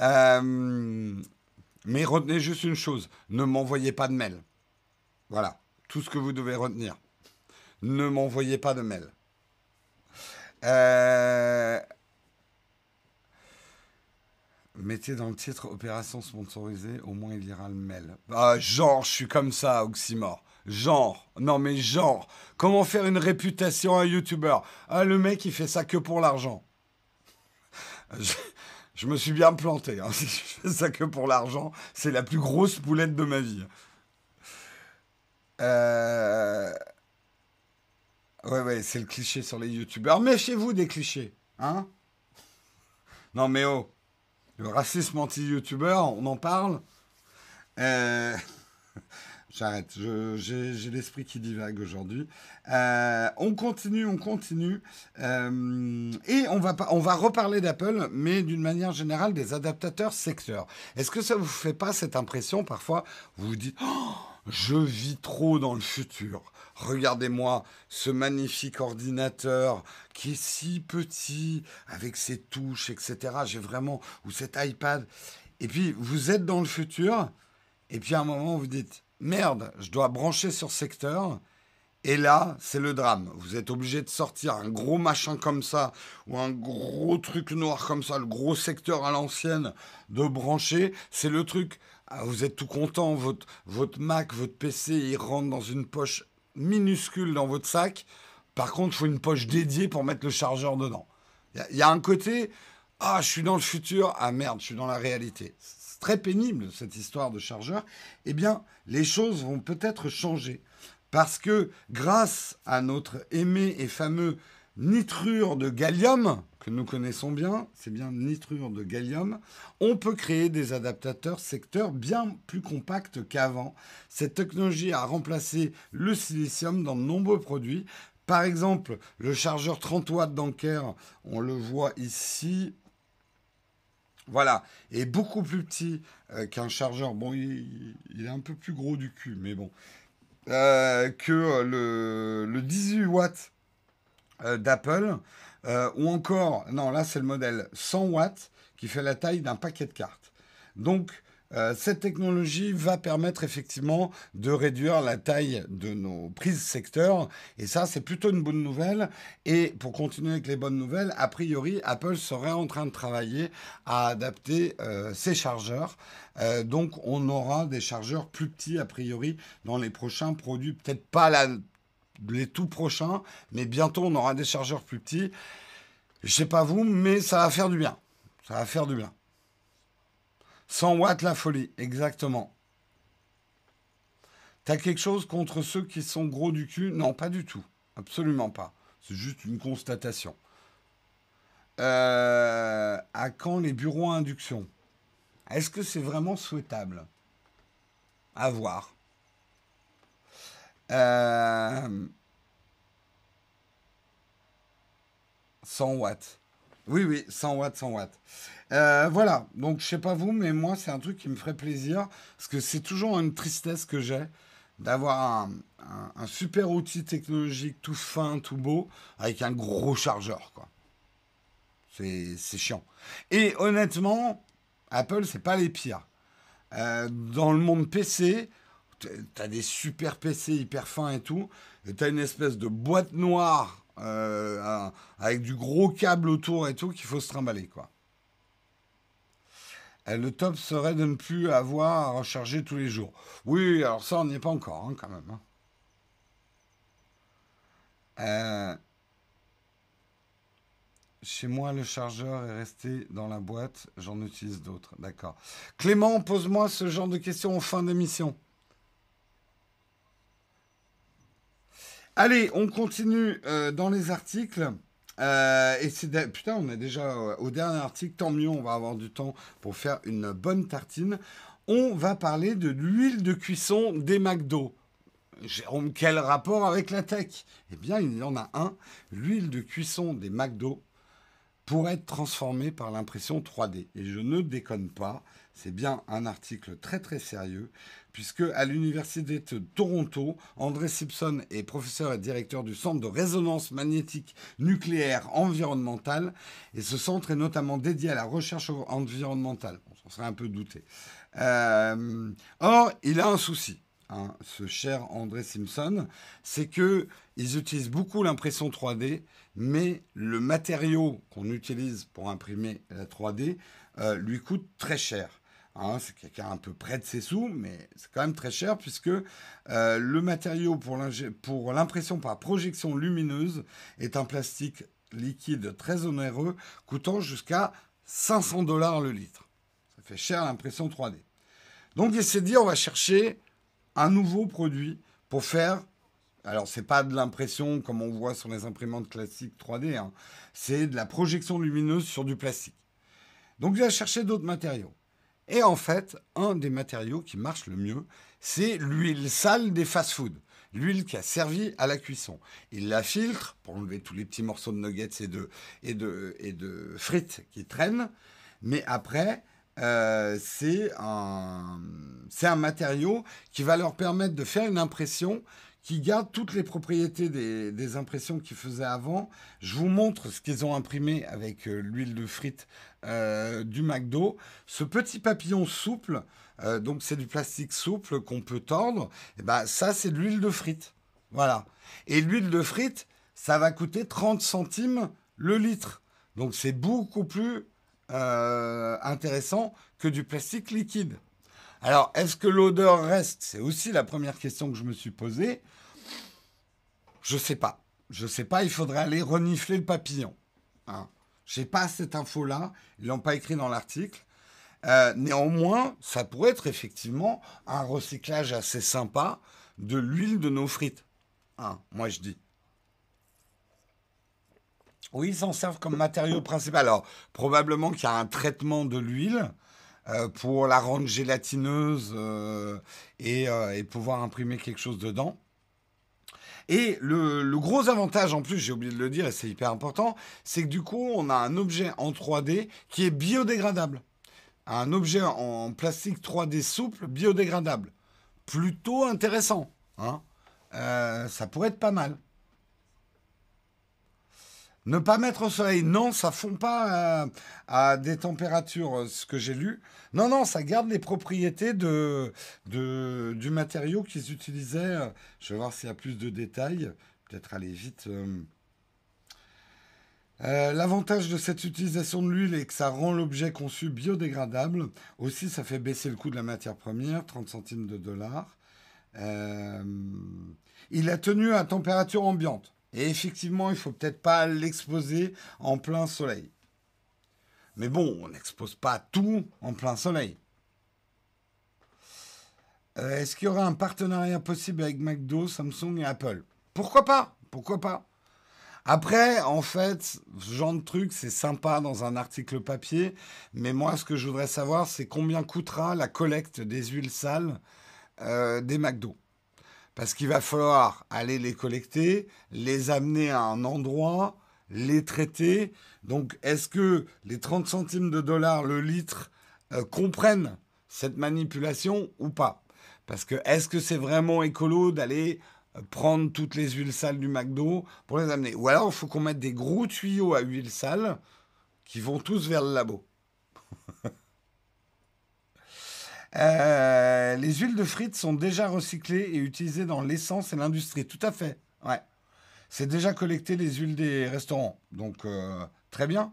Euh, mais retenez juste une chose, ne m'envoyez pas de mails. Voilà, tout ce que vous devez retenir. Ne m'envoyez pas de mails. Euh, Mettez dans le titre opération sponsorisée, au moins il ira le mail. Ah, genre, je suis comme ça, Oxymore. Genre, non mais genre, comment faire une réputation à un youtubeur Ah, le mec, il fait ça que pour l'argent. Je, me suis bien planté. Hein. Si je fais ça que pour l'argent, c'est la plus grosse poulette de ma vie. Euh... Ouais, ouais, c'est le cliché sur les youtubeurs. Méfiez-vous des clichés, hein? Non mais oh le racisme anti-youtubeur, on en parle. Euh, j'arrête, j'ai l'esprit qui divague aujourd'hui. Euh, on continue, on continue. Euh, et on va, reparler d'Apple, mais d'une manière générale des adaptateurs secteurs. Est-ce que ça vous fait pas cette impression parfois Vous vous dites, oh, je vis trop dans le futur? Regardez-moi ce magnifique ordinateur qui est si petit, avec ses touches, etc. J'ai vraiment, ou cet iPad. Et puis, vous êtes dans le futur, et puis à un moment, vous dites, merde, je dois brancher sur secteur. Et là, c'est le drame. Vous êtes obligé de sortir un gros machin comme ça, ou un gros truc noir comme ça, le gros secteur à l'ancienne, de brancher. C'est le truc. Ah, vous êtes tout content, votre, votre Mac, votre PC, il rentre dans une poche minuscule dans votre sac. Par contre, il faut une poche dédiée pour mettre le chargeur dedans. Il y, a un côté, ah, je suis dans le futur, ah merde, je suis dans la réalité. C'est très pénible cette histoire de chargeur. Eh bien, les choses vont peut-être changer. Parce que grâce à notre aimé et fameux nitrure de gallium, que nous connaissons bien, c'est bien nitrure de gallium, on peut créer des adaptateurs secteurs bien plus compacts qu'avant. Cette technologie a remplacé le silicium dans de nombreux produits. Par exemple, le chargeur 30 watts d'Anker, on le voit ici, voilà, est beaucoup plus petit euh, qu'un chargeur. Bon, il, est un peu plus gros du cul, mais bon. Euh, que le, le 18 watts euh, d'Apple, euh, ou encore, non, là c'est le modèle 100 watts qui fait la taille d'un paquet de cartes. Donc, euh, cette technologie va permettre effectivement de réduire la taille de nos prises secteurs. Et ça, c'est plutôt une bonne nouvelle. Et pour continuer avec les bonnes nouvelles, a priori, Apple serait en train de travailler à adapter ses chargeurs. donc, on aura des chargeurs plus petits, a priori, dans les prochains produits. Peut-être pas la les tout prochains, mais bientôt on aura des chargeurs plus petits. Je sais pas vous, mais ça va faire du bien. Ça va faire du bien. 100 watts la folie, exactement. T'as quelque chose contre ceux qui sont gros du cul? Non, pas du tout. Absolument pas. C'est juste une constatation. Euh, à quand les bureaux à induction? Est-ce que c'est vraiment souhaitable? À voir. Euh, 100 watts. Oui, oui, 100 watts, 100 watts. Euh, voilà, donc je sais pas vous, mais moi c'est un truc qui me ferait plaisir, parce que c'est toujours une tristesse que j'ai d'avoir un, super outil technologique tout fin, tout beau, avec un gros chargeur, quoi. C'est chiant. Et honnêtement, Apple, c'est pas les pires. Euh, dans le monde PC, tu as des super PC hyper fins et tout, et tu as une espèce de boîte noire euh, avec du gros câble autour et tout qu'il faut se trimballer, quoi. Le top serait de ne plus avoir à recharger tous les jours. Oui, alors ça, on n'y est pas encore, hein, quand même. Hein. Euh, chez moi, le chargeur est resté dans la boîte. J'en utilise d'autres. D'accord. Clément, pose-moi ce genre de questions en fin d'émission. Allez, on continue euh, dans les articles. Euh, et c'est putain, on est déjà au dernier article. Tant mieux, on va avoir du temps pour faire une bonne tartine. On va parler de l'huile de cuisson des McDo. Jérôme, quel rapport avec la tech? Eh bien, il y en a un. L'huile de cuisson des McDo pourrait être transformée par l'impression 3D. Et je ne déconne pas. C'est bien un article très très sérieux puisque à l'université de Toronto, André Simpson est professeur et directeur du centre de résonance magnétique nucléaire environnementale, et ce centre est notamment dédié à la recherche environnementale. On s'en serait un peu douté. Euh, or, il a un souci. Hein, ce cher André Simpson, c'est que ils utilisent beaucoup l'impression 3D, mais le matériau qu'on utilise pour imprimer la 3D euh, lui coûte très cher. Hein, c'est quelqu'un un peu près de ses sous, mais c'est quand même très cher puisque euh, le matériau pour l'impression par projection lumineuse est un plastique liquide très onéreux, coûtant jusqu'à 500 dollars le litre. Ça fait cher l'impression 3D. Donc il s'est dit on va chercher un nouveau produit pour faire. Alors c'est pas de l'impression comme on voit sur les imprimantes classiques 3D, hein. c'est de la projection lumineuse sur du plastique. Donc il a cherché d'autres matériaux. Et en fait, un des matériaux qui marche le mieux, c'est l'huile sale des fast-foods. L'huile qui a servi à la cuisson. Il la filtre pour enlever tous les petits morceaux de nuggets et de, et de, et de frites qui traînent. Mais après, euh, c'est un, un matériau qui va leur permettre de faire une impression qui garde toutes les propriétés des, impressions qu'ils faisaient avant. Je vous montre ce qu'ils ont imprimé avec euh, l'huile de frites euh, du McDo. Ce petit papillon souple, euh, donc c'est du plastique souple qu'on peut tordre, et eh ben ça c'est de l'huile de frites. Voilà. Et l'huile de frites, ça va coûter 30 centimes le litre. Donc c'est beaucoup plus intéressant que du plastique liquide. Alors, est-ce que l'odeur reste? C'est aussi la première question que je me suis posée. Je sais pas. Je sais pas, il faudrait aller renifler le papillon. Hein. Je n'ai pas cette info-là. Ils l'ont pas écrit dans l'article. Euh, néanmoins, ça pourrait être effectivement un recyclage assez sympa de l'huile de nos frites. Hein, moi, je dis. Oui, ils s'en servent comme matériau principal. Alors, probablement qu'il y a un traitement de l'huile euh, pour la rendre gélatineuse euh, et, et, pouvoir imprimer quelque chose dedans. Et le, gros avantage en plus, j'ai oublié de le dire et c'est hyper important, c'est que du coup, on a un objet en 3D qui est biodégradable. Un objet en plastique 3D souple, biodégradable. Plutôt intéressant. Hein euh, ça pourrait être pas mal. Ne pas mettre au soleil, non, ça fond pas à, des températures, euh, ce que j'ai lu. Non, non, ça garde les propriétés de, du matériau qu'ils utilisaient. Je vais voir s'il y a plus de détails. Peut-être aller vite. Euh. Euh, l'avantage de cette utilisation de l'huile est que ça rend l'objet conçu biodégradable. Aussi, ça fait baisser le coût de la matière première, 30 centimes de dollars. il a tenu à température ambiante. Et effectivement, il faut peut-être pas l'exposer en plein soleil. Mais bon, on n'expose pas tout en plein soleil. Euh, est-ce qu'il y aura un partenariat possible avec McDo, Samsung et Apple? Pourquoi pas? Pourquoi pas? Après, en fait, ce genre de truc, c'est sympa dans un article papier, mais moi, ce que je voudrais savoir, c'est combien coûtera la collecte des huiles sales euh, des McDo. Parce qu'il va falloir aller les collecter, les amener à un endroit, les traiter. Donc, est-ce que les 30 centimes de dollars le litre euh, comprennent cette manipulation ou pas? Parce que est-ce que c'est vraiment écolo d'aller euh, prendre toutes les huiles sales du McDo pour les amener? Ou alors il faut qu'on mette des gros tuyaux à huile sale qui vont tous vers le labo. Euh, les huiles de frites sont déjà recyclées et utilisées dans l'essence et l'industrie. Tout à fait. Ouais. C'est déjà collecté les huiles des restaurants. Donc, euh, très bien.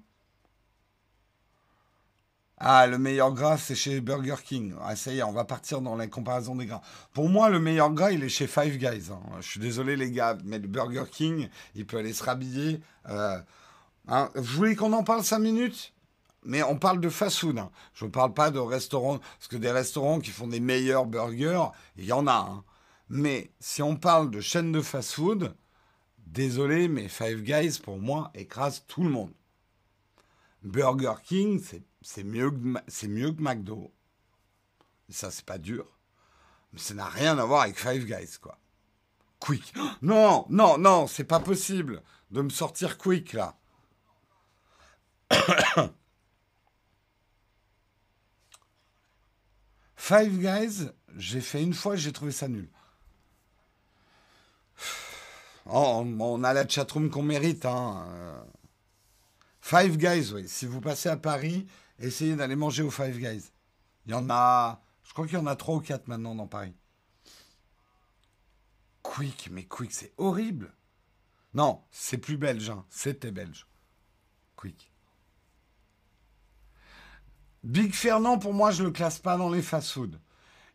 Ah, le meilleur gras, c'est chez Burger King. Ah, ça y est, on va partir dans la comparaison des gras. Pour moi, le meilleur gras, il est chez Five Guys. Hein. Je suis désolé, les gars, mais le Burger King, il peut aller se rhabiller. Euh, hein. Vous voulez qu'on en parle cinq minutes? Mais on parle de fast-food. Hein. Je ne parle pas de restaurants, parce que des restaurants qui font des meilleurs burgers, il y en a. Hein. Mais si on parle de chaîne de fast-food, désolé, mais Five Guys, pour moi, écrase tout le monde. Burger King, c'est mieux, que, mieux que McDo. ça, c'est pas dur. Mais ça n'a rien à voir avec Five Guys, quoi. Quick. Non, non, non, c'est pas possible de me sortir quick, là. Five Guys, j'ai fait une fois, j'ai trouvé ça nul. Oh, on a la chatroom qu'on mérite. Hein. Five Guys, oui. Si vous passez à Paris, essayez d'aller manger au Five Guys. Il y en a, je crois qu'il y en a trois ou quatre maintenant dans Paris. Quick, mais Quick, c'est horrible. Non, c'est plus belge, hein. c'était belge. Quick. Big Fernand, pour moi, je ne le classe pas dans les fast-food.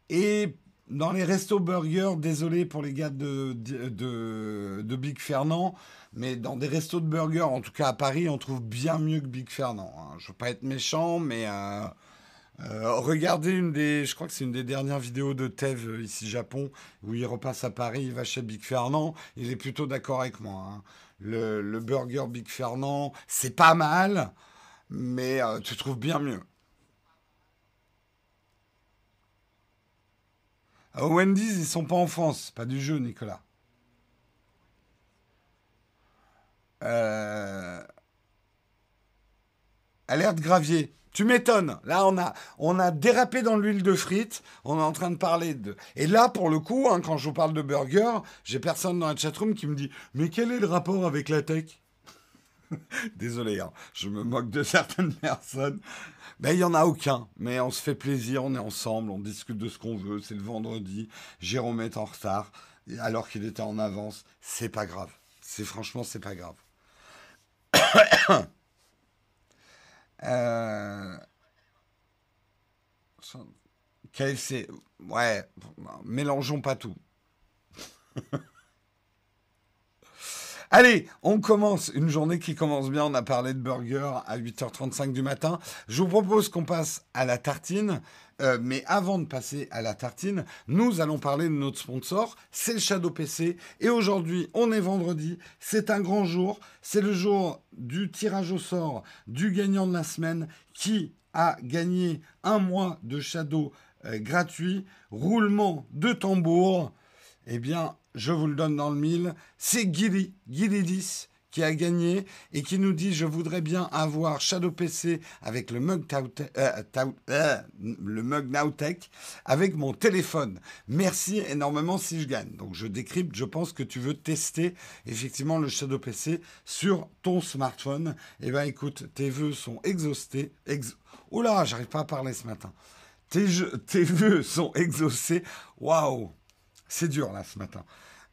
Et dans les restos burgers, désolé pour les gars de, de, Big Fernand, mais dans des restos de burgers, en tout cas à Paris, on trouve bien mieux que Big Fernand. Hein. Je veux pas être méchant, mais euh, euh, regardez une des, je crois que c'est une des dernières vidéos de Tev euh, ici Japon, où il repasse à Paris, il va chez Big Fernand, il est plutôt d'accord avec moi. Hein. Le, burger Big Fernand, c'est pas mal, mais tu trouves bien mieux. Au Wendy's, ils sont pas en France. Pas du jeu, Nicolas. Euh... Alerte gravier. Tu m'étonnes. Là, on a, on a dérapé dans l'huile de frites. On est en train de parler de. Et là, pour le coup, hein, quand je vous parle de burger, j'ai personne dans la chatroom qui me dit Mais quel est le rapport avec la tech? Désolé, hein, je me moque de certaines personnes. Ben, il n'y en a aucun, mais on se fait plaisir, on est ensemble, on discute de ce qu'on veut. C'est le vendredi, Jérôme est en retard, alors qu'il était en avance. C'est pas grave. C'est franchement, c'est pas grave. euh... KFC, ouais, mélangeons pas tout. Allez, on commence une journée qui commence bien. On a parlé de burger à 8h35 du matin. Je vous propose qu'on passe à la tartine. Euh, mais avant de passer à la tartine, nous allons parler de notre sponsor, c'est le Shadow PC. Et aujourd'hui, on est vendredi, c'est un grand jour, c'est le jour du tirage au sort du gagnant de la semaine qui a gagné un mois de Shadow euh, gratuit, roulement de tambour. Eh bien, je vous le donne dans le mille, c'est Gilly, Gilly 10 qui a gagné et qui nous dit je voudrais bien avoir Shadow PC avec le mug, euh, euh, Nowtech avec mon téléphone. Merci énormément si je gagne. Donc je décrypte, je pense que tu veux tester effectivement le Shadow PC sur ton smartphone. Eh bien écoute, tes vœux sont exhaustés. Ex j'arrive pas à parler ce matin. Tes, tes vœux sont exaucés. Waouh, c'est dur là ce matin.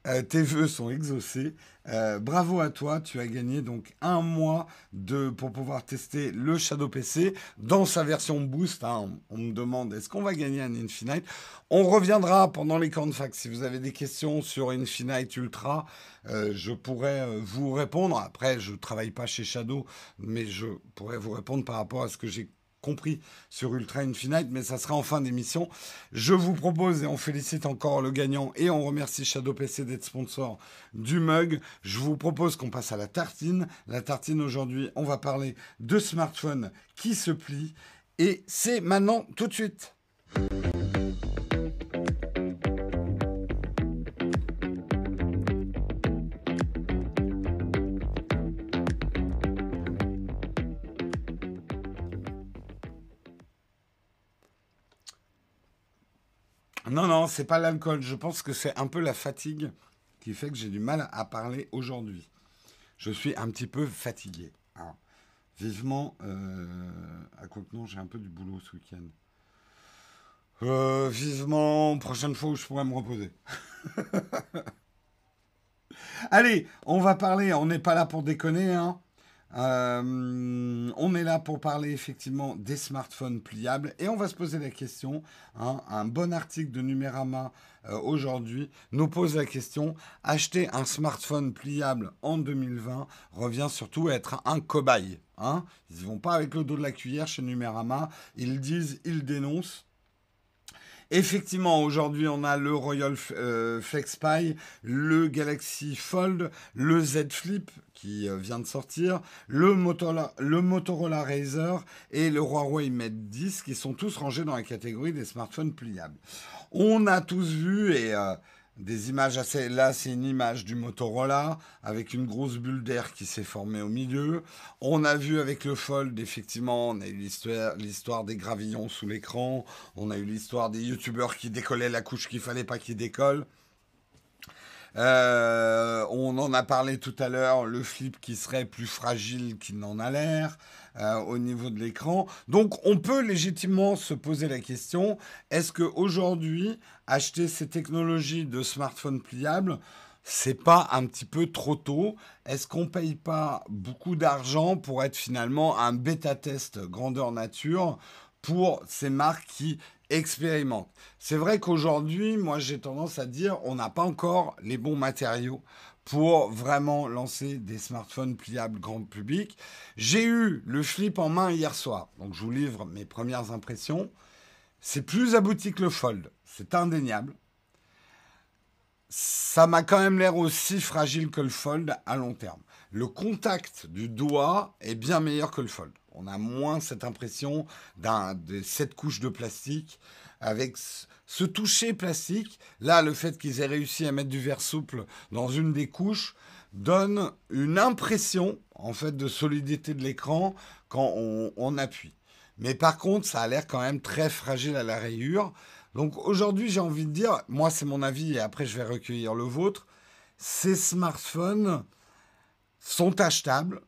Euh, tes vœux sont exaucés. Euh, bravo à toi, tu as gagné donc un mois de, pour pouvoir tester le Shadow PC dans sa version boost. Hein. On, me demande est-ce qu'on va gagner un Infinite? On reviendra pendant les camps de fac. Si vous avez des questions sur Infinite Ultra, euh, je pourrais vous répondre. Après, je ne travaille pas chez Shadow, mais je pourrais vous répondre par rapport à ce que j'ai compris sur Ultra Infinite, mais ça sera en fin d'émission. Je vous propose, et on félicite encore le gagnant, et on remercie Shadow PC d'être sponsor du mug. Je vous propose qu'on passe à la tartine. La tartine aujourd'hui, on va parler de smartphones qui se plient, et c'est maintenant tout de suite. Non, non, c'est pas l'alcool. Je pense que c'est un peu la fatigue qui fait que j'ai du mal à parler aujourd'hui. Je suis un petit peu fatigué. Vivement, euh, à quoi que non, j'ai un peu du boulot ce week-end. Euh, vivement, prochaine fois où je pourrais me reposer. Allez, on va parler, on n'est pas là pour déconner, hein. Euh, on est là pour parler effectivement des smartphones pliables et on va se poser la question. Hein, un bon article de Numérama euh, aujourd'hui nous pose la question acheter un smartphone pliable en 2020 revient surtout à être un cobaye. Hein. Ils ne vont pas avec le dos de la cuillère chez Numérama. Ils disent, ils dénoncent. Effectivement, aujourd'hui, on a le Royal euh, FlexPy, le Galaxy Fold, le Z Flip qui euh, vient de sortir, le Motorola, le Razer et le Huawei Mate 10 qui sont tous rangés dans la catégorie des smartphones pliables. On a tous vu et euh, des images assez. Là, c'est une image du Motorola avec une grosse bulle d'air qui s'est formée au milieu. On a vu avec le Fold, effectivement, on a eu l'histoire des gravillons sous l'écran. On a eu l'histoire des youtubeurs qui décollaient la couche qu'il fallait pas qu'ils décollent. Euh, on en a parlé tout à l'heure, le flip qui serait plus fragile qu'il n'en a l'air euh, au niveau de l'écran. Donc on peut légitimement se poser la question, est-ce qu'aujourd'hui, acheter ces technologies de smartphone pliables, c'est pas un petit peu trop tôt? Est-ce qu'on paye pas beaucoup d'argent pour être finalement un bêta-test grandeur nature pour ces marques qui expérimente. C'est vrai qu'aujourd'hui, moi j'ai tendance à dire, on n'a pas encore les bons matériaux pour vraiment lancer des smartphones pliables grand public. J'ai eu le flip en main hier soir, donc je vous livre mes premières impressions. C'est plus abouti que le fold, c'est indéniable. Ça m'a quand même l'air aussi fragile que le fold à long terme. Le contact du doigt est bien meilleur que le fold. On a moins cette impression d'un, de cette couche de plastique avec ce toucher plastique. Là, le fait qu'ils aient réussi à mettre du verre souple dans une des couches donne une impression en fait de solidité de l'écran quand on, appuie. Mais par contre, ça a l'air quand même très fragile à la rayure. Donc aujourd'hui, j'ai envie de dire, moi c'est mon avis et après je vais recueillir le vôtre, ces smartphones sont achetables,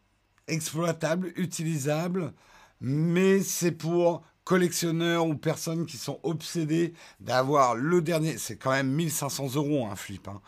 exploitable, utilisable, mais c'est pour collectionneurs ou personnes qui sont obsédés d'avoir le dernier, c'est quand même 1500 euros un flip, hein,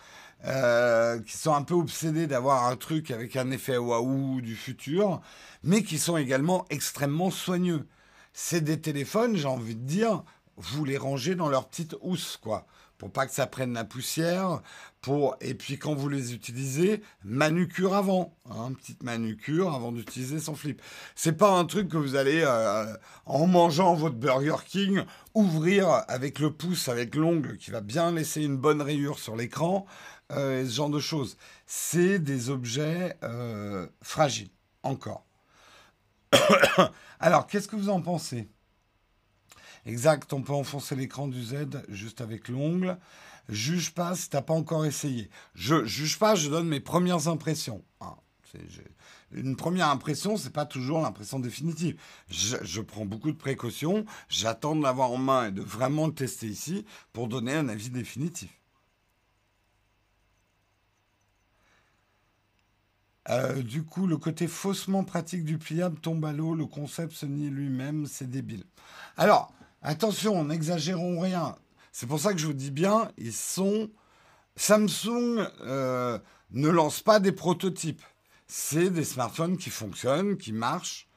euh, qui sont un peu obsédés d'avoir un truc avec un effet waouh du futur, mais qui sont également extrêmement soigneux. C'est des téléphones, j'ai envie de dire, vous les rangez dans leur petite housse, quoi pour pas que ça prenne la poussière. Pour et puis quand vous les utilisez, manucure avant, hein, petite manucure avant d'utiliser son flip. C'est pas un truc que vous allez euh, en mangeant votre Burger King ouvrir avec le pouce, avec l'ongle qui va bien laisser une bonne rayure sur l'écran, euh, ce genre de choses. C'est des objets euh, fragiles encore. Alors, qu'est-ce que vous en pensez? Exact, on peut enfoncer l'écran du Z juste avec l'ongle. Juge pas si t'as pas encore essayé. Je juge pas, je donne mes premières impressions. Ah, une première impression, c'est pas toujours l'impression définitive. Je, prends beaucoup de précautions. J'attends de l'avoir en main et de vraiment le tester ici pour donner un avis définitif. Euh, du coup, le côté faussement pratique du pliable tombe à l'eau, le concept se nie lui-même, c'est débile. Alors, Attention, n'exagérons rien. C'est pour ça que je vous dis bien, ils sont Samsung euh, ne lance pas des prototypes. C'est des smartphones qui fonctionnent, qui marchent,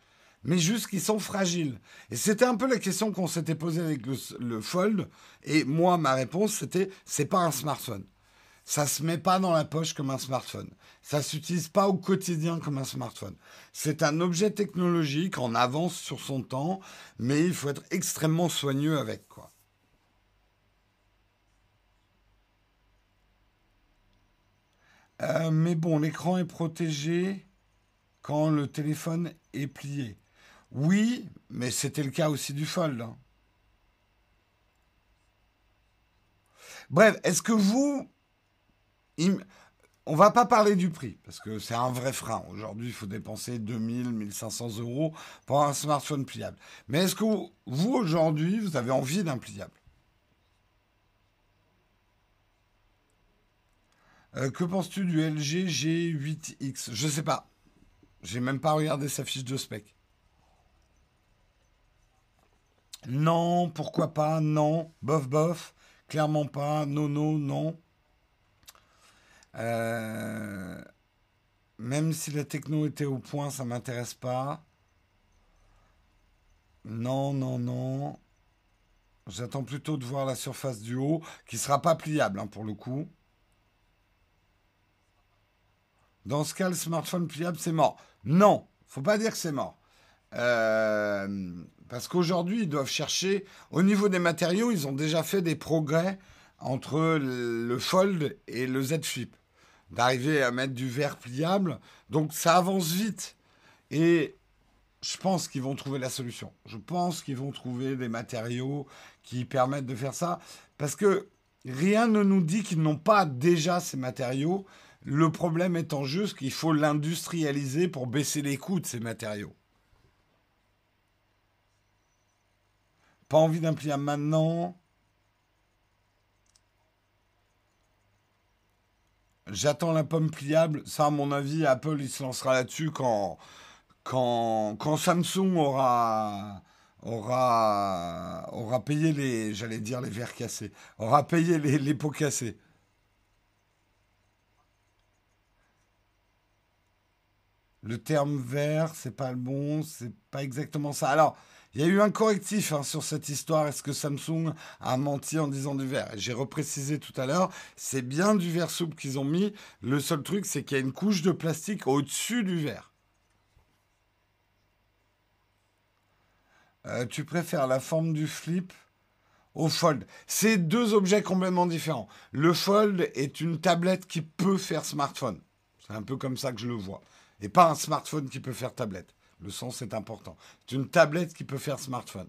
mais juste qui sont fragiles. Et c'était un peu la question qu'on s'était posée avec le, le, Fold. Et moi, ma réponse, c'était c'est pas un smartphone. Ça se met pas dans la poche comme un smartphone. Ça s'utilise pas au quotidien comme un smartphone. C'est un objet technologique en avance sur son temps, mais il faut être extrêmement soigneux avec quoi. Euh, mais bon, l'écran est protégé quand le téléphone est plié. Oui, mais c'était le cas aussi du Fold. Hein. Bref, est-ce que vous... On va pas parler du prix, parce que c'est un vrai frein. Aujourd'hui, il faut dépenser 2000, 1500 euros pour un smartphone pliable. Mais est-ce que vous, aujourd'hui, vous avez envie d'un pliable? Euh, que penses-tu du LG G8X Je sais pas. J'ai même pas regardé sa fiche de spec. Non, pourquoi pas? Non, bof bof. Clairement pas. Non, non, non. Euh, même si la techno était au point, ça m'intéresse pas. Non, non, non. J'attends plutôt de voir la surface du haut, qui sera pas pliable hein, pour le coup. Dans ce cas, le smartphone pliable, c'est mort. Non, faut pas dire que c'est mort. Euh, parce qu'aujourd'hui, ils doivent chercher, au niveau des matériaux, ils ont déjà fait des progrès entre le Fold et le Z Flip. D'arriver à mettre du verre pliable. Donc ça avance vite. Et je pense qu'ils vont trouver la solution. Je pense qu'ils vont trouver des matériaux qui permettent de faire ça. Parce que rien ne nous dit qu'ils n'ont pas déjà ces matériaux. Le problème étant juste qu'il faut l'industrialiser pour baisser les coûts de ces matériaux. Pas envie d'un pliable maintenant. J'attends la pomme pliable. Ça, à mon avis, Apple, il se lancera là-dessus quand, quand, quand Samsung aura, aura, aura payé les, j'allais dire les verres cassés, aura payé les, les pots cassés. le terme vert, c'est pas le bon, c'est pas exactement ça. Alors, il y a eu un correctif hein, sur cette histoire. Est-ce que Samsung a menti en disant du verre? J'ai reprécisé tout à l'heure, c'est bien du verre souple qu'ils ont mis. Le seul truc, c'est qu'il y a une couche de plastique au-dessus du verre. Euh, tu préfères la forme du flip au fold? C'est deux objets complètement différents. Le fold est une tablette qui peut faire smartphone. C'est un peu comme ça que je le vois et pas un smartphone qui peut faire tablette. Le son, c'est important. C'est une tablette qui peut faire smartphone.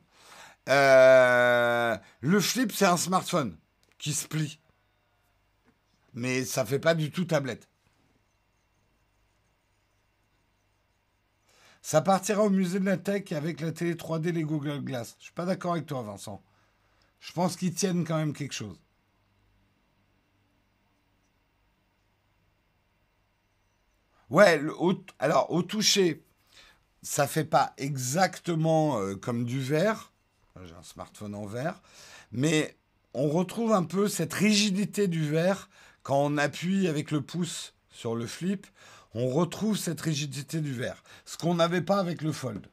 Euh, le flip, c'est un smartphone qui se plie. Mais ça fait pas du tout tablette. Ça partira au musée de la tech avec la télé 3D, les Google Glass. Je suis pas d'accord avec toi, Vincent. Je pense qu'ils tiennent quand même quelque chose. Ouais, alors au toucher, ça fait pas exactement euh, comme du verre. J'ai un smartphone en verre, mais on retrouve un peu cette rigidité du verre quand on appuie avec le pouce sur le flip. On retrouve cette rigidité du verre, ce qu'on n'avait pas avec le fold.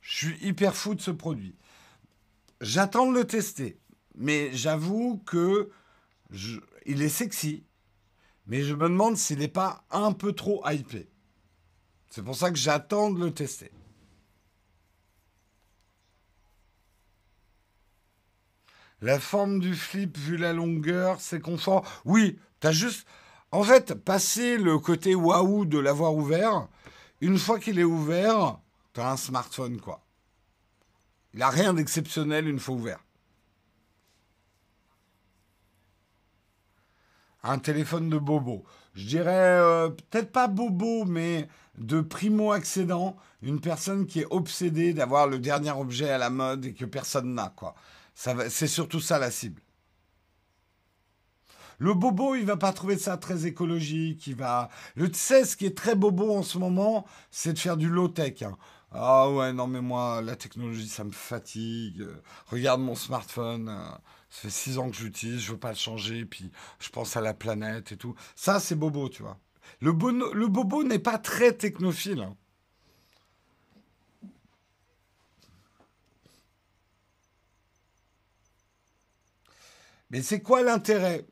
Je suis hyper fou de ce produit. J'attends de le tester, mais j'avoue que il est sexy, mais je me demande s'il n'est pas un peu trop hypé. C'est pour ça que j'attends de le tester. La forme du flip, vu la longueur, c'est confort. Oui, t'as juste. En fait, passer le côté waouh de l'avoir ouvert, une fois qu'il est ouvert, t'as un smartphone, quoi. Il n'a rien d'exceptionnel une fois ouvert. Un téléphone de bobo. Je dirais euh, peut-être pas bobo, mais de primo-accédant, une personne qui est obsédée d'avoir le dernier objet à la mode et que personne n'a, quoi. C'est surtout ça la cible. Le bobo, il va pas trouver ça très écologique. Il va. Le tu sais, ce qui est très bobo en ce moment, c'est de faire du low tech. Hein. Ah ouais, non mais moi, la technologie, ça me fatigue. Regarde mon smartphone. Ça fait six ans que j'utilise, je veux pas le changer, puis je pense à la planète et tout. Ça, c'est bobo, tu vois. Le, le bobo n'est pas très technophile. Hein. Mais c'est quoi l'intérêt?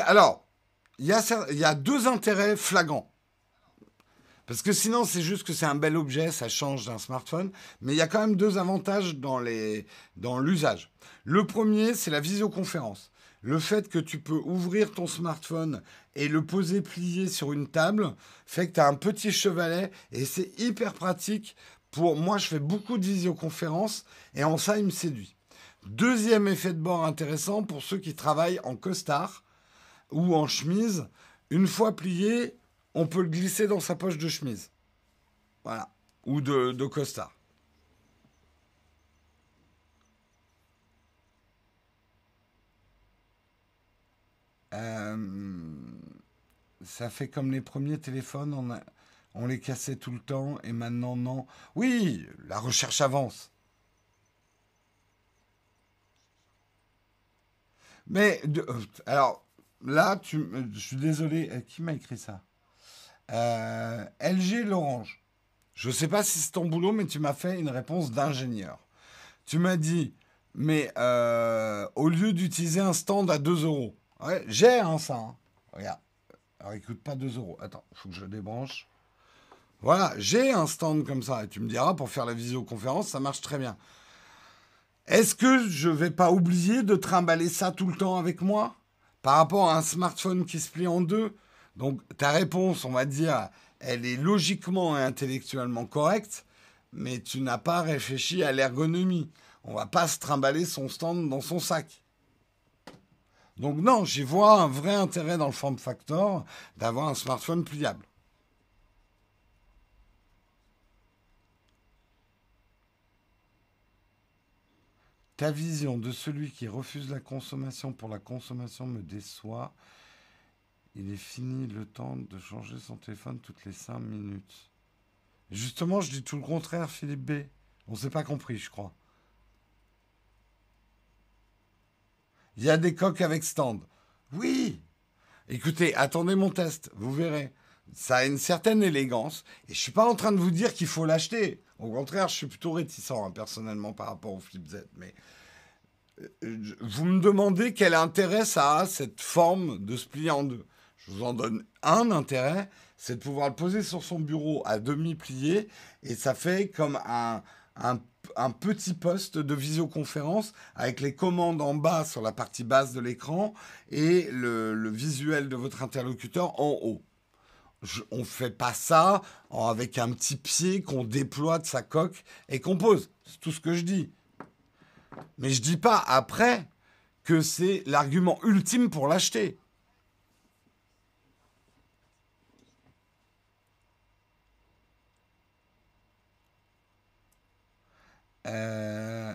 Alors, il y, y a deux intérêts flagrants. Parce que sinon, c'est juste que c'est un bel objet, ça change d'un smartphone. Mais il y a quand même deux avantages dans l'usage. le premier, c'est la visioconférence. Le fait que tu peux ouvrir ton smartphone et le poser plié sur une table fait que tu as un petit chevalet et c'est hyper pratique pour moi. Je fais beaucoup de visioconférences et en ça, il me séduit. Deuxième effet de bord intéressant pour ceux qui travaillent en costard ou en chemise. Une fois plié, on peut le glisser dans sa poche de chemise. Voilà. Ou de, de costard. Euh, ça fait comme les premiers téléphones, on, les cassait tout le temps et maintenant non. Oui, la recherche avance. Mais, euh, alors, là, je suis désolé, euh, qui m'a écrit ça? Euh, LG l'orange. Je ne sais pas si c'est ton boulot, mais tu m'as fait une réponse d'ingénieur. Tu m'as dit, mais euh, au lieu d'utiliser un stand à 2 euros, j'ai un ça. Hein. Regarde. Alors, écoute pas 2 euros. Attends, il faut que je débranche. Voilà, j'ai un stand comme ça. Et tu me diras, pour faire la visioconférence, ça marche très bien. Est-ce que je vais pas oublier de trimballer ça tout le temps avec moi? Par rapport à un smartphone qui se plie en deux donc ta réponse, on va dire, elle est logiquement et intellectuellement correcte, mais tu n'as pas réfléchi à l'ergonomie. On va pas se trimballer son stand dans son sac. Donc non, j'y vois un vrai intérêt dans le form factor d'avoir un smartphone pliable. Ta vision de celui qui refuse la consommation pour la consommation me déçoit. Il est fini le temps de changer son téléphone toutes les 5 minutes. Justement, je dis tout le contraire, Philippe B. On s'est pas compris, je crois. Il y a des coques avec stand. Oui. Écoutez, attendez mon test, vous verrez. Ça a une certaine élégance. Et je suis pas en train de vous dire qu'il faut l'acheter. Au contraire, je suis plutôt réticent hein, personnellement par rapport au Flip Z. Mais euh, vous me demandez quel intérêt ça a, cette forme de se en deux. Je vous en donne un intérêt, c'est de pouvoir le poser sur son bureau à demi plié et ça fait comme un, petit poste de visioconférence avec les commandes en bas sur la partie basse de l'écran et le, visuel de votre interlocuteur en haut. on ne fait pas ça avec un petit pied qu'on déploie de sa coque et qu'on pose. C'est tout ce que je dis. Mais je dis pas après que c'est l'argument ultime pour l'acheter. Euh,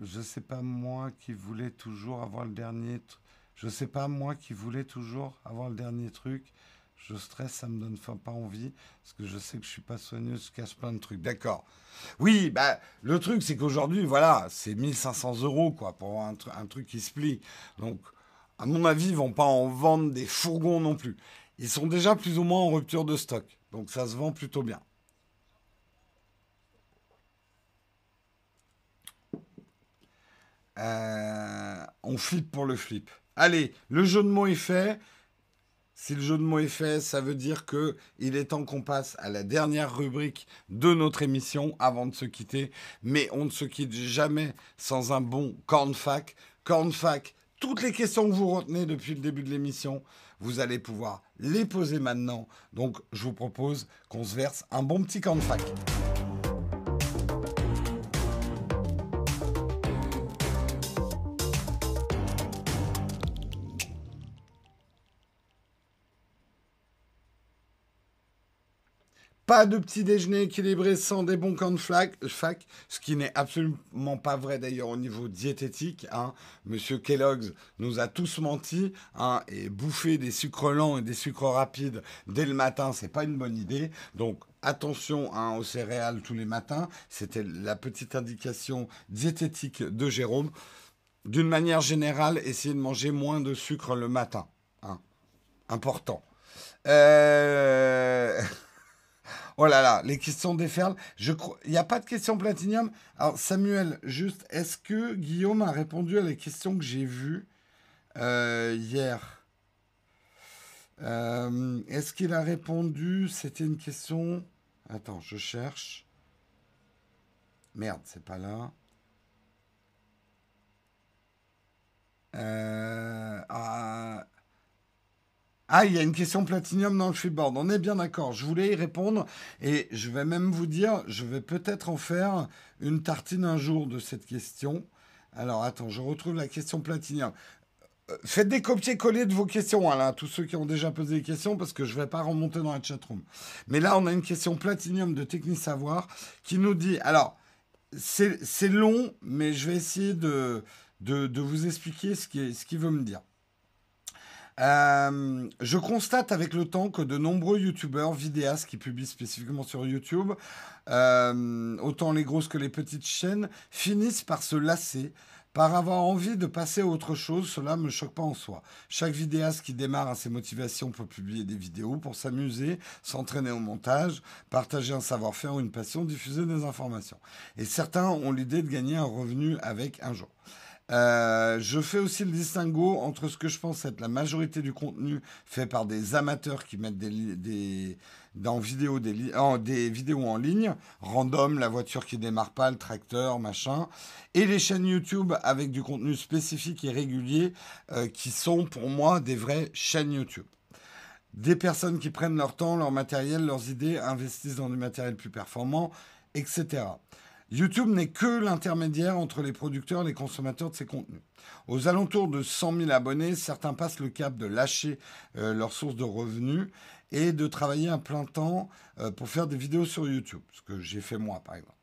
je sais pas moi qui voulais toujours avoir le dernier. Je sais pas moi qui voulais toujours avoir le dernier truc. Je stresse, ça me donne pas envie parce que je sais que je suis pas soigneux, je cache plein de trucs. D'accord. Oui, bah le truc c'est qu'aujourd'hui, voilà, c'est 1500 euros quoi pour un, un, truc qui se plie. Donc, à mon avis, ils vont pas en vendre des fourgons non plus. Ils sont déjà plus ou moins en rupture de stock, donc ça se vend plutôt bien. Euh, on flippe pour le flip. Allez, le jeu de mots est fait. Si le jeu de mots est fait, ça veut dire que il est temps qu'on passe à la dernière rubrique de notre émission avant de se quitter. Mais on ne se quitte jamais sans un bon cornfac. Cornfac, toutes les questions que vous retenez depuis le début de l'émission, vous allez pouvoir les poser maintenant. Donc, je vous propose qu'on se verse un bon petit cornfac. Pas de petit déjeuner équilibré sans des bons camps de fac, ce qui n'est absolument pas vrai d'ailleurs au niveau diététique. Hein. Monsieur Kellogg's nous a tous menti hein, et bouffer des sucres lents et des sucres rapides dès le matin, c'est pas une bonne idée. Donc attention hein, aux céréales tous les matins. C'était la petite indication diététique de Jérôme. D'une manière générale, essayez de manger moins de sucre le matin. Important. Euh... Oh là là, les questions déferlent. Il n'y a pas de questions platinium. Alors, Samuel, juste, est-ce que Guillaume a répondu à les questions que j'ai vues euh, hier? Euh, Est-ce qu'il a répondu? C'était une question. Attends, je cherche. Merde, c'est pas là. Euh, ah, ah, il y a une question platinium dans le freeboard. On est bien d'accord. Je voulais y répondre et je vais même vous dire, je vais peut-être en faire une tartine un jour de cette question. Alors, attends, je retrouve la question platinium. Euh, faites des copier-coller de vos questions, hein, là, tous ceux qui ont déjà posé des questions, parce que je ne vais pas remonter dans la chatroom. Mais là, on a une question platinium de Technique Savoir qui nous dit, alors, c'est long, mais je vais essayer de, de, vous expliquer ce qu'il ce veut me dire. Euh, je constate avec le temps que de nombreux youtubeurs, vidéastes qui publient spécifiquement sur YouTube, euh, autant les grosses que les petites chaînes, finissent par se lasser, par avoir envie de passer à autre chose. Cela ne me choque pas en soi. Chaque vidéaste qui démarre à ses motivations peut publier des vidéos pour s'amuser, s'entraîner au montage, partager un savoir-faire ou une passion, diffuser des informations. Et certains ont l'idée de gagner un revenu avec un jour. Euh, je fais aussi le distinguo entre ce que je pense être la majorité du contenu fait par des amateurs qui mettent des, dans vidéo, des, vidéos en ligne, random, la voiture qui démarre pas, le tracteur, machin, et les chaînes YouTube avec du contenu spécifique et régulier euh, qui sont pour moi des vraies chaînes YouTube. Des personnes qui prennent leur temps, leur matériel, leurs idées, investissent dans du matériel plus performant, etc. YouTube n'est que l'intermédiaire entre les producteurs et les consommateurs de ces contenus. Aux alentours de 100 000 abonnés, certains passent le cap de lâcher euh, leur source de revenus et de travailler à plein temps euh, pour faire des vidéos sur YouTube, ce que j'ai fait moi par exemple.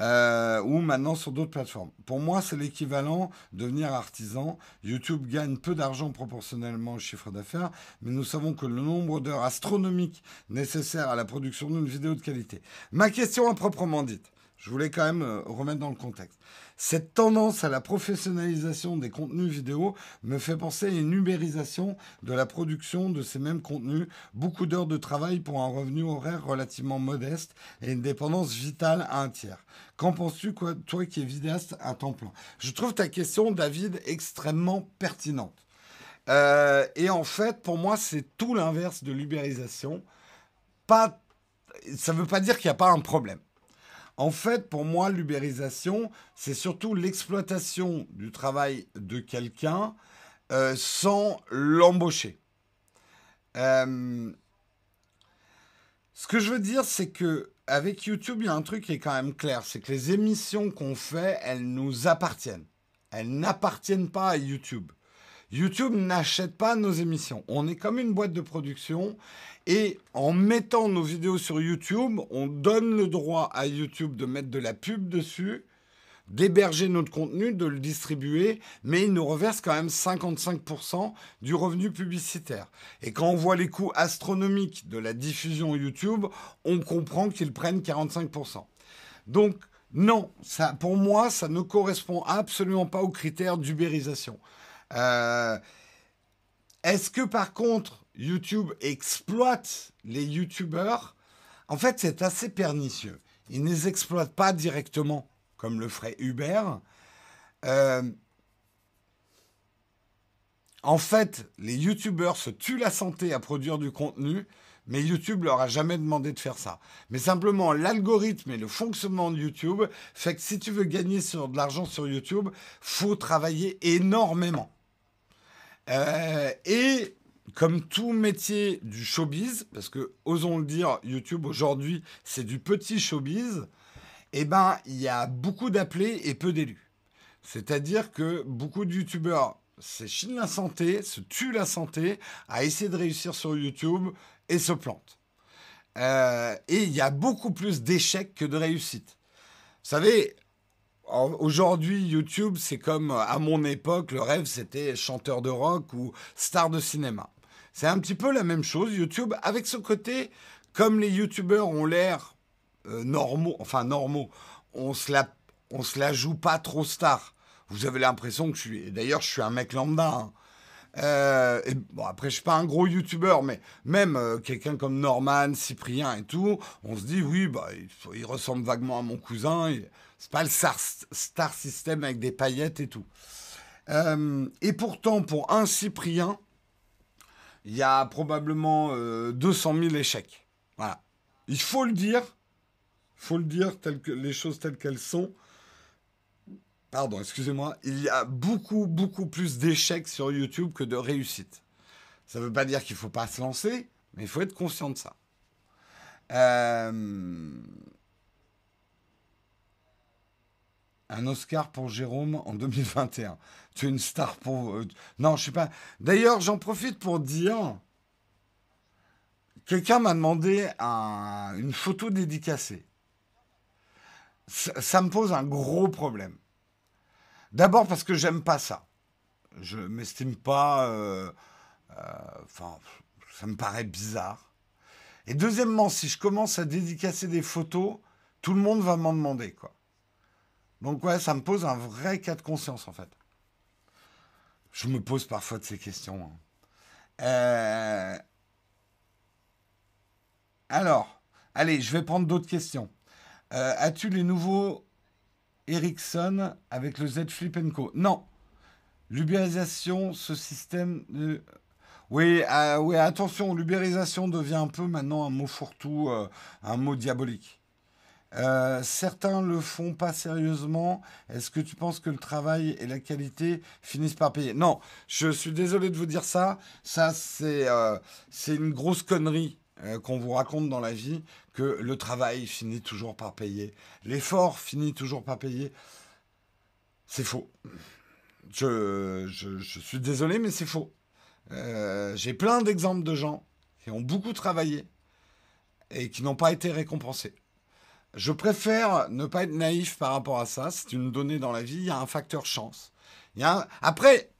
Euh, ou maintenant sur d'autres plateformes. Pour moi, c'est l'équivalent de devenir artisan. YouTube gagne peu d'argent proportionnellement au chiffre d'affaires, mais nous savons que le nombre d'heures astronomiques nécessaires à la production d'une vidéo de qualité. Ma question à proprement dite, je voulais quand même euh, remettre dans le contexte. Cette tendance à la professionnalisation des contenus vidéo me fait penser à une ubérisation de la production de ces mêmes contenus, beaucoup d'heures de travail pour un revenu horaire relativement modeste et une dépendance vitale à un tiers. Qu'en penses-tu, toi qui es vidéaste à temps plein? Je trouve ta question, David, extrêmement pertinente. Euh, et en fait, pour moi, c'est tout l'inverse de l'ubérisation. Pas, ça ne veut pas dire qu'il n'y a pas un problème. En fait, pour moi, l'ubérisation, c'est surtout l'exploitation du travail de quelqu'un euh, sans l'embaucher. Euh, ce que je veux dire, c'est que avec YouTube, il y a un truc qui est quand même clair, c'est que les émissions qu'on fait, elles nous appartiennent. Elles n'appartiennent pas à YouTube. YouTube n'achète pas nos émissions. On est comme une boîte de production et en mettant nos vidéos sur YouTube, on donne le droit à YouTube de mettre de la pub dessus, d'héberger notre contenu, de le distribuer, mais il nous reverse quand même 55% du revenu publicitaire. Et quand on voit les coûts astronomiques de la diffusion YouTube, on comprend qu'ils prennent 45%. Donc, non, pour moi, ça ne correspond absolument pas aux critères d'ubérisation. Euh, est-ce que par contre, YouTube exploite les YouTubeurs? En fait, c'est assez pernicieux. Ils ne les exploitent pas directement, comme le ferait Uber. Euh, en fait, les YouTubeurs se tuent la santé à produire du contenu, mais YouTube leur a jamais demandé de faire ça. Mais simplement, l'algorithme et le fonctionnement de YouTube fait que si tu veux gagner de l'argent sur YouTube, faut travailler énormément. Euh, et comme tout métier du showbiz, parce que osons le dire, YouTube aujourd'hui c'est du petit showbiz, eh ben il y a beaucoup d'appelés et peu d'élus. C'est-à-dire que beaucoup de youtubeurs s'échinent la santé, se tuent la santé à essayer de réussir sur YouTube et se plantent. Euh, et il y a beaucoup plus d'échecs que de réussites. Vous savez, aujourd'hui, YouTube, c'est comme à mon époque, le rêve, c'était chanteur de rock ou star de cinéma. C'est un petit peu la même chose, YouTube, avec ce côté, comme les YouTubeurs ont l'air euh, normaux, enfin normaux, on se la, on se la joue pas trop star. Vous avez l'impression que je suis, d'ailleurs, je suis un mec lambda. Hein. Euh, et bon, après, je suis pas un gros youtubeur, mais même euh, quelqu'un comme Norman, Cyprien et tout, on se dit, oui, bah, il, ressemble vaguement à mon cousin. C'est pas le star, system avec des paillettes et tout. Euh, et pourtant, pour un Cyprien, il y a probablement 200 000 échecs. Voilà. Il faut le dire. Il faut le dire, tel que, les choses telles qu'elles sont. Pardon, excusez-moi, il y a beaucoup, beaucoup plus d'échecs sur YouTube que de réussites. Ça ne veut pas dire qu'il ne faut pas se lancer, mais il faut être conscient de ça. Euh, un Oscar pour Jérôme en 2021. Tu es une star pour... Euh, non, je sais pas. D'ailleurs, j'en profite pour dire... Quelqu'un m'a demandé une photo dédicacée. ça me pose un gros problème. D'abord parce que j'aime pas ça. Je m'estime pas. Euh, euh, enfin, ça me paraît bizarre. Et deuxièmement, si je commence à dédicacer des photos, tout le monde va m'en demander, quoi. Donc ouais, ça me pose un vrai cas de conscience, en fait. Je me pose parfois de ces questions. Hein. Euh, alors, allez, je vais prendre d'autres questions. As-tu les nouveaux Ericsson avec le Z Flip Co. Non. L'ubérisation, ce système de... Oui, euh, oui, attention, l'ubérisation devient un peu maintenant un mot fourre-tout, euh, un mot diabolique. Euh, certains le font pas sérieusement. Est-ce que tu penses que le travail et la qualité finissent par payer? Non, je suis désolé de vous dire ça. Ça, c'est c'est une grosse connerie. Euh, qu'on vous raconte dans la vie que le travail finit toujours par payer, l'effort finit toujours par payer. C'est faux. Je, suis désolé, mais c'est faux. Euh, j'ai plein d'exemples de gens qui ont beaucoup travaillé et qui n'ont pas été récompensés. Je préfère ne pas être naïf par rapport à ça. C'est une donnée dans la vie. Il y a un facteur chance. Il y a Après,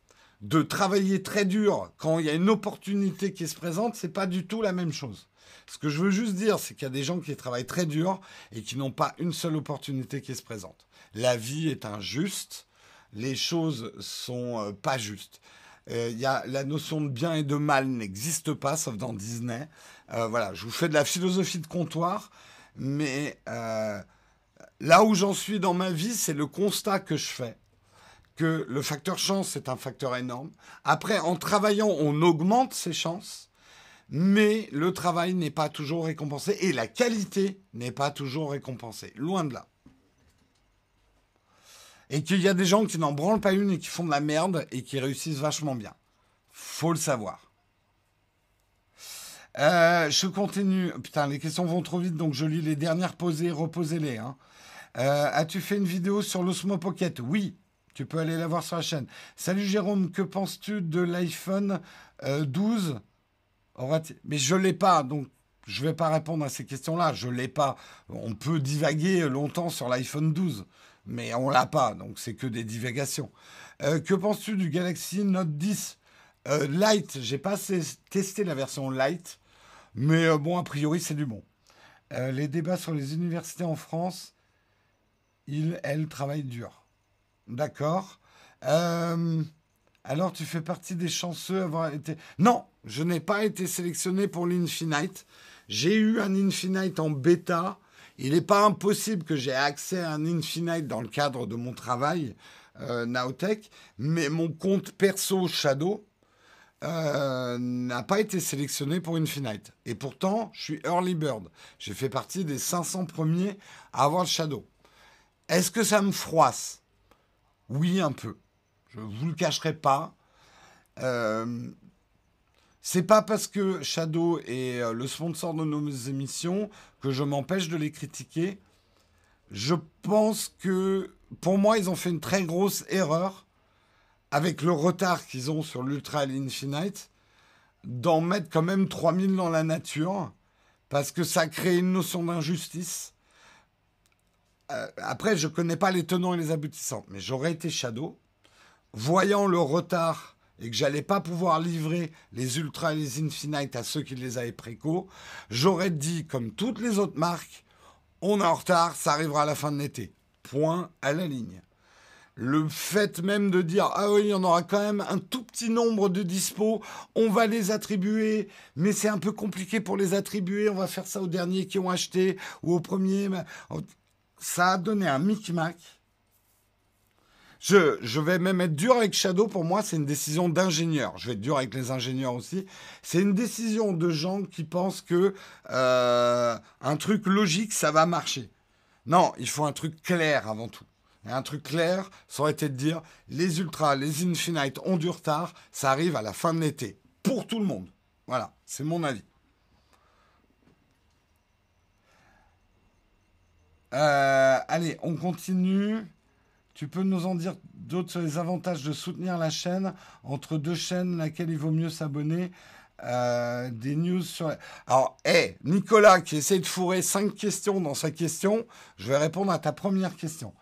de travailler très dur quand il y a une opportunité qui se présente, c'est pas du tout la même chose. Ce que je veux juste dire, c'est qu'il y a des gens qui travaillent très dur et qui n'ont pas une seule opportunité qui se présente. La vie est injuste, les choses sont euh, pas justes. Euh, y a la notion de bien et de mal n'existe pas, sauf dans Disney. Euh, voilà, je vous fais de la philosophie de comptoir, mais là où j'en suis dans ma vie, c'est le constat que je fais que le facteur chance est un facteur énorme. Après, en travaillant, on augmente ses chances, mais le travail n'est pas toujours récompensé et la qualité n'est pas toujours récompensée. Loin de là. Et qu'il y a des gens qui n'en branlent pas une et qui font de la merde et qui réussissent vachement bien. Faut le savoir. Euh, je continue. Putain, les questions vont trop vite, donc je lis les dernières posées, reposez-les. Hein. Euh, as-tu fait une vidéo sur l'Osmo Pocket? Oui, tu peux aller la voir sur la chaîne. Salut Jérôme, que penses-tu de l'iPhone 12 euh, Mais je l'ai pas, donc je ne vais pas répondre à ces questions-là. Je l'ai pas. On peut divaguer longtemps sur l'iPhone 12, mais on ne l'a pas, donc c'est que des divagations. Euh, que penses-tu du Galaxy Note 10 euh, Light, j'ai pas testé la version Light, mais bon, a priori, c'est du bon. les débats sur les universités en France, ils, elles, travaillent dur. D'accord. Euh, alors, tu fais partie des chanceux avoir été. Non, je n'ai pas été sélectionné pour l'Infinite. J'ai eu un Infinite en bêta. Il n'est pas impossible que j'ai accès à un Infinite dans le cadre de mon travail euh, Nowtech, mais mon compte perso Shadow euh, n'a pas été sélectionné pour Infinite. Et pourtant, je suis Early Bird. J'ai fait partie des 500 premiers à avoir le Shadow. Est-ce que ça me froisse? Oui, un peu. Je ne vous le cacherai pas. Euh, c'est pas parce que Shadow est euh, le sponsor de nos émissions que je m'empêche de les critiquer. Je pense que pour moi, ils ont fait une très grosse erreur avec le retard qu'ils ont sur l'Ultra Infinite d'en mettre quand même 3000 dans la nature parce que ça crée une notion d'injustice. Euh, après, je ne connais pas les tenants et les aboutissants, mais j'aurais été Shadow, voyant le retard et que j'allais pas pouvoir livrer les Ultra et les Infinite à ceux qui les avaient préco, j'aurais dit, comme toutes les autres marques, on est en retard, ça arrivera à la fin de l'été. Point à la ligne. Le fait même de dire ah oui, il y en aura quand même un tout petit nombre de dispos, on va les attribuer, mais c'est un peu compliqué pour les attribuer, on va faire ça aux derniers qui ont acheté ou aux premiers. Ça a donné un micmac je, vais même être dur avec Shadow. Pour moi, c'est une décision d'ingénieur. Je vais être dur avec les ingénieurs aussi. C'est une décision de gens qui pensent que euh, un truc logique, ça va marcher. Non, il faut un truc clair avant tout. Et un truc clair, ça aurait été de dire les Ultras, les Infinite ont du retard, ça arrive à la fin de l'été. Pour tout le monde. Voilà, c'est mon avis. Euh, allez, on continue. Tu peux nous en dire d'autres sur les avantages de soutenir la chaîne entre deux chaînes, laquelle il vaut mieux s'abonner euh, Des news sur. Alors, hé, Nicolas qui essaie de fourrer cinq questions dans sa question, je vais répondre à ta première question.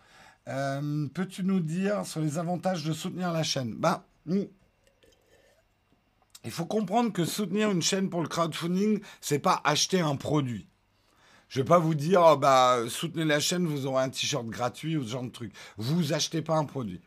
Euh, peux-tu nous dire sur les avantages de soutenir la chaîne? Ben, il faut comprendre que soutenir une chaîne pour le crowdfunding, c'est pas acheter un produit. Je vais pas vous dire, oh, bah, soutenez la chaîne, vous aurez un t-shirt gratuit ou ce genre de truc. Vous achetez pas un produit.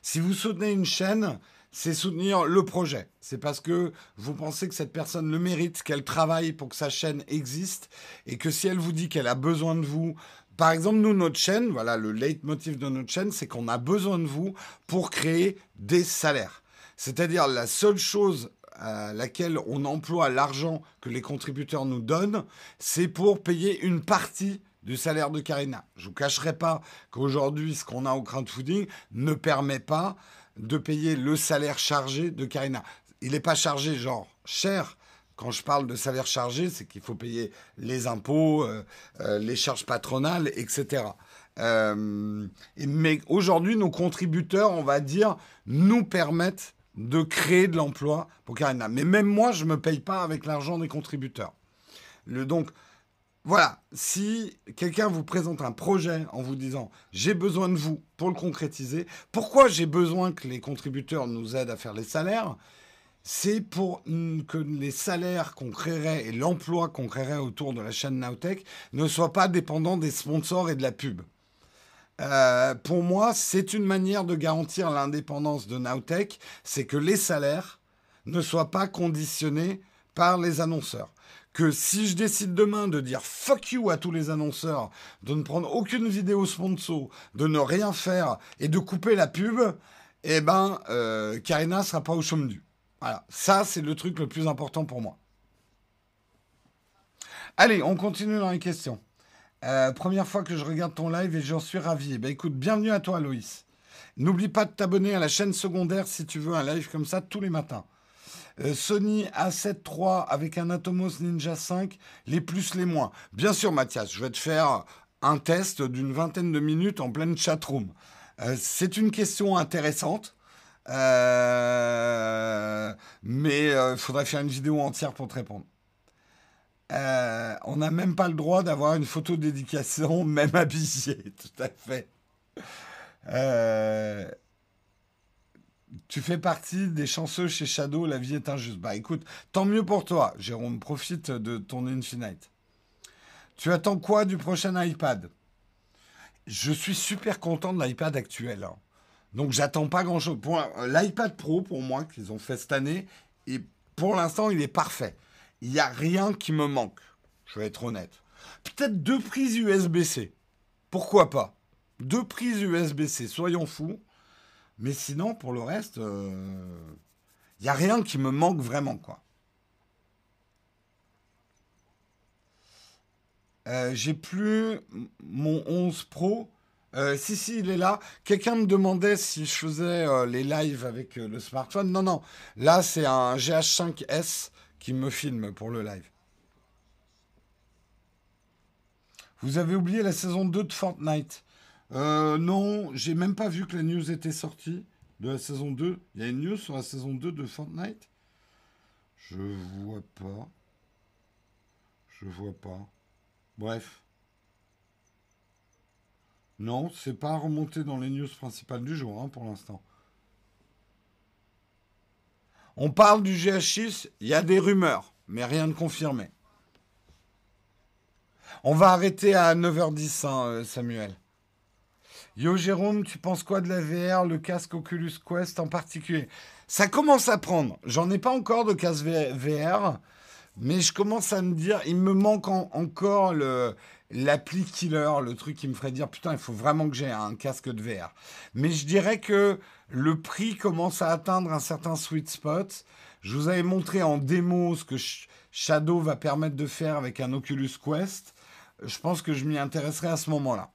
Si vous soutenez une chaîne, c'est soutenir le projet. C'est parce que vous pensez que cette personne le mérite, qu'elle travaille pour que sa chaîne existe et que si elle vous dit qu'elle a besoin de vous, par exemple, nous, notre chaîne, voilà, le leitmotiv de notre chaîne, c'est qu'on a besoin de vous pour créer des salaires. C'est-à-dire la seule chose à laquelle on emploie l'argent que les contributeurs nous donnent, c'est pour payer une partie du salaire de Karina. Je ne vous cacherai pas qu'aujourd'hui, ce qu'on a au crowdfunding ne permet pas de payer le salaire chargé de Karina. Il n'est pas chargé genre cher. Quand je parle de salaire chargé, c'est qu'il faut payer les impôts, euh, euh, les charges patronales, etc. Euh, mais aujourd'hui, nos contributeurs, on va dire, nous permettent de créer de l'emploi pour Karina. Mais même moi, je ne me paye pas avec l'argent des contributeurs. Le, donc, voilà, si quelqu'un vous présente un projet en vous disant j'ai besoin de vous pour le concrétiser, pourquoi j'ai besoin que les contributeurs nous aident à faire les salaires? C'est pour que les salaires qu'on créerait et l'emploi qu'on créerait autour de la chaîne Nowtech ne soient pas dépendants des sponsors et de la pub. Euh, pour moi, c'est une manière de garantir l'indépendance de Nowtech, c'est que les salaires ne soient pas conditionnés par les annonceurs. Que si je décide demain de dire fuck you à tous les annonceurs, de ne prendre aucune vidéo sponsor, de ne rien faire et de couper la pub, eh ben, euh, Karina sera pas au chôme du. Voilà, ça c'est le truc le plus important pour moi. Allez, on continue dans les questions. Euh, première fois que je regarde ton live et j'en suis ravi. Ben, écoute, bienvenue à toi, Loïs. N'oublie pas de t'abonner à la chaîne secondaire si tu veux un live comme ça tous les matins. Euh, Sony A7 III avec un Atomos Ninja 5, les plus, les moins. Bien sûr, Mathias, je vais te faire un test d'une vingtaine de minutes en pleine chatroom. Euh, c'est une question intéressante. mais il faudrait faire une vidéo entière pour te répondre. Euh, on n'a même pas le droit d'avoir une photo d'éducation, même habillée, tout à fait. Euh, tu fais partie des chanceux chez Shadow, la vie est injuste. Bah écoute, tant mieux pour toi, Jérôme, profite de ton Infinite. Tu attends quoi du prochain iPad? Je suis super content de l'iPad actuel. Hein. Donc j'attends pas grand-chose. L'iPad Pro, pour moi, qu'ils ont fait cette année, et pour l'instant, il est parfait il n'y a rien qui me manque. Je vais être honnête. Peut-être deux prises USB-C. Pourquoi pas? Deux prises USB-C, soyons fous. Mais sinon, pour le reste, il euh, n'y a rien qui me manque vraiment, quoi. Euh, j'ai plus mon 11 Pro. Euh, si, si, il est là. Quelqu'un me demandait si je faisais les lives avec le smartphone. Non, non. Là, c'est un GH5S qui me filme pour le live. Vous avez oublié la saison 2 de Fortnite euh, Non, j'ai même pas vu que la news était sortie de la saison 2. Il y a une news sur la saison 2 de Fortnite? Je vois pas. Je vois pas. Bref. Non, c'est pas remonté dans les news principales du jour hein, pour l'instant. On parle du GH6, il y a des rumeurs, mais rien de confirmé. On va arrêter à 9h10, hein, euh, Samuel. Yo Jérôme, tu penses quoi de la VR, le casque Oculus Quest en particulier? Ça commence à prendre. J'en ai pas encore de casque VR, mais je commence à me dire, il me manque encore le, l'appli killer, le truc qui me ferait dire putain, il faut vraiment que j'ai un casque de VR. Mais je dirais que le prix commence à atteindre un certain sweet spot. Je vous avais montré en démo ce que Shadow va permettre de faire avec un Oculus Quest. Je pense que je m'y intéresserai à ce moment-là.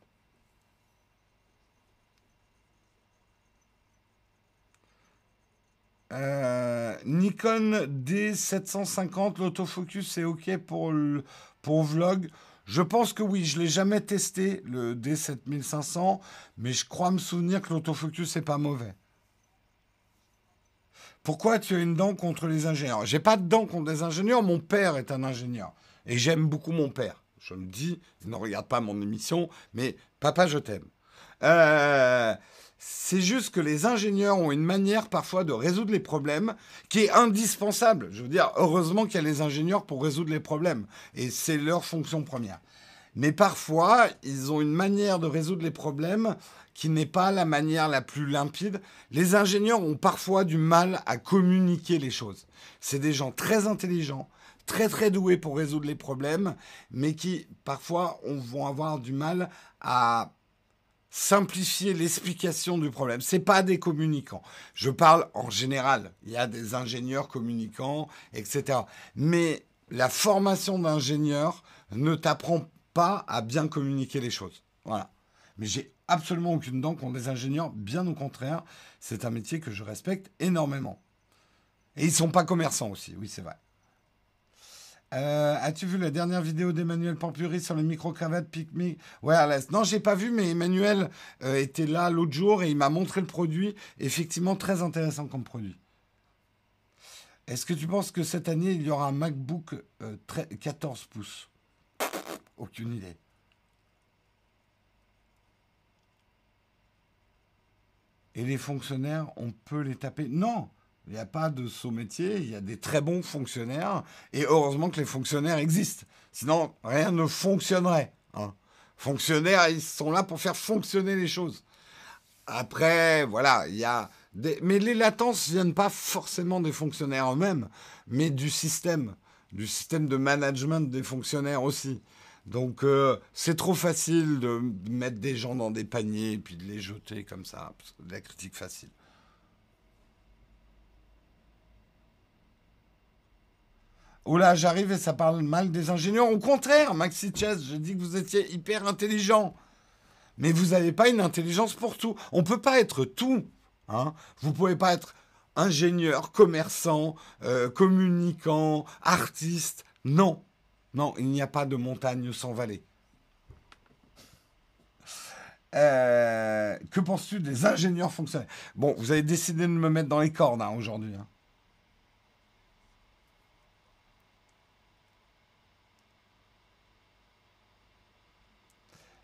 Euh, Nikon D750, l'autofocus c'est ok pour, le, pour vlog. Je pense que oui, je ne l'ai jamais testé, le D7500, mais je crois me souvenir que l'autofocus n'est pas mauvais. Pourquoi tu as une dent contre les ingénieurs? J'ai pas de dent contre les ingénieurs, mon père est un ingénieur. Et j'aime beaucoup mon père. Je me dis, il ne regarde pas mon émission, mais papa, je t'aime. Euh, c'est juste que les ingénieurs ont une manière parfois de résoudre les problèmes qui est indispensable. Je veux dire, heureusement qu'il y a les ingénieurs pour résoudre les problèmes. Et c'est leur fonction première. Mais parfois, ils ont une manière de résoudre les problèmes qui n'est pas la manière la plus limpide. Les ingénieurs ont parfois du mal à communiquer les choses. C'est des gens très intelligents, très très doués pour résoudre les problèmes, mais qui parfois vont avoir du mal à simplifier l'explication du problème. C'est pas des communicants. Je parle en général. Il y a des ingénieurs communicants, etc. Mais la formation d'ingénieur ne t'apprend pas à bien communiquer les choses. Voilà. Mais j'ai absolument aucune dent contre des ingénieurs. Bien au contraire, c'est un métier que je respecte énormément. Et ils sont pas commerçants aussi. Oui, c'est vrai. Euh, as-tu vu la dernière vidéo d'Emmanuel Pampuri sur les micro-cravates Picme Wireless? Non, j'ai pas vu, mais Emmanuel euh, était là l'autre jour et il m'a montré le produit. Effectivement, très intéressant comme produit. Est-ce que tu penses que cette année, il y aura un MacBook 14 euh, pouces? Aucune idée. Et les fonctionnaires, on peut les taper Non il n'y a pas de saut métier, il y a des très bons fonctionnaires, et heureusement que les fonctionnaires existent. Sinon, rien ne fonctionnerait. Hein. Fonctionnaires, ils sont là pour faire fonctionner les choses. Après, voilà, il y a des... Mais les latences ne viennent pas forcément des fonctionnaires eux-mêmes, mais du système, du système de management des fonctionnaires aussi. Donc, euh, c'est trop facile de mettre des gens dans des paniers et puis de les jeter comme ça. la critique facile. Là, j'arrive et ça parle mal des ingénieurs. Au contraire, Maxi Chess, je dis que vous étiez hyper intelligent. Mais vous n'avez pas une intelligence pour tout. On ne peut pas être tout. Hein. Vous ne pouvez pas être ingénieur, commerçant, euh, communicant, artiste. Non. Non, il n'y a pas de montagne sans vallée. Euh, que penses-tu des ingénieurs fonctionnels? Bon, vous avez décidé de me mettre dans les cordes hein, aujourd'hui. Hein.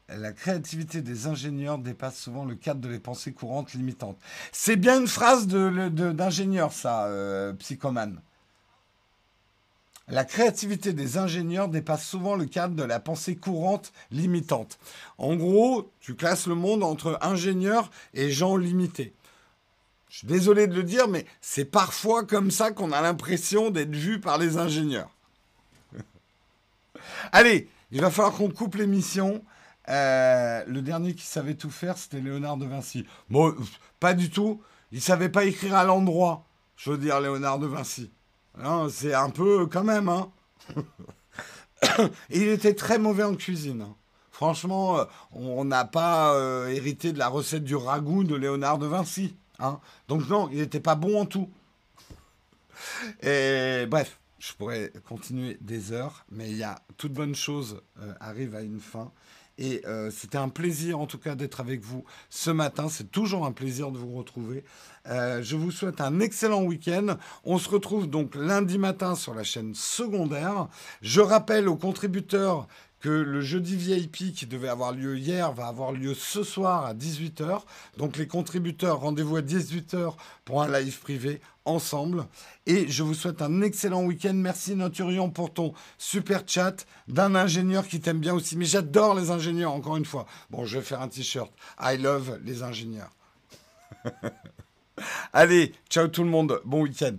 La créativité des ingénieurs dépasse souvent le cadre de les pensées courantes limitantes. C'est bien une phrase d'ingénieur, ça, euh, psychomane. La créativité des ingénieurs dépasse souvent le cadre de la pensée courante limitante. En gros, tu classes le monde entre ingénieurs et gens limités. Je suis désolé de le dire, mais c'est parfois comme ça qu'on a l'impression d'être vu par les ingénieurs. Allez, il va falloir qu'on coupe l'émission. Euh, le dernier qui savait tout faire, c'était Léonard de Vinci. Bon, pas du tout. Il savait pas écrire à l'endroit. Je veux dire, Léonard de Vinci. C'est un peu quand même. Hein. il était très mauvais en cuisine. Hein. Franchement, euh, on n'a pas euh, hérité de la recette du ragoût de Léonard de Vinci. Hein. Donc non, il n'était pas bon en tout. Et bref, je pourrais continuer des heures, mais il y a toute bonne chose arrive à une fin. Et euh, c'était un plaisir en tout cas d'être avec vous ce matin. C'est toujours un plaisir de vous retrouver. Euh, je vous souhaite un excellent week-end. On se retrouve donc lundi matin sur la chaîne secondaire. Je rappelle aux contributeurs que le jeudi VIP qui devait avoir lieu hier va avoir lieu ce soir à 18h. Donc les contributeurs, rendez-vous à 18h pour un live privé ensemble. Et je vous souhaite un excellent week-end. Merci Noturion pour ton super chat d'un ingénieur qui t'aime bien aussi. Mais j'adore les ingénieurs, encore une fois. Bon, je vais faire un t-shirt. I love les ingénieurs. Allez, ciao tout le monde. Bon week-end.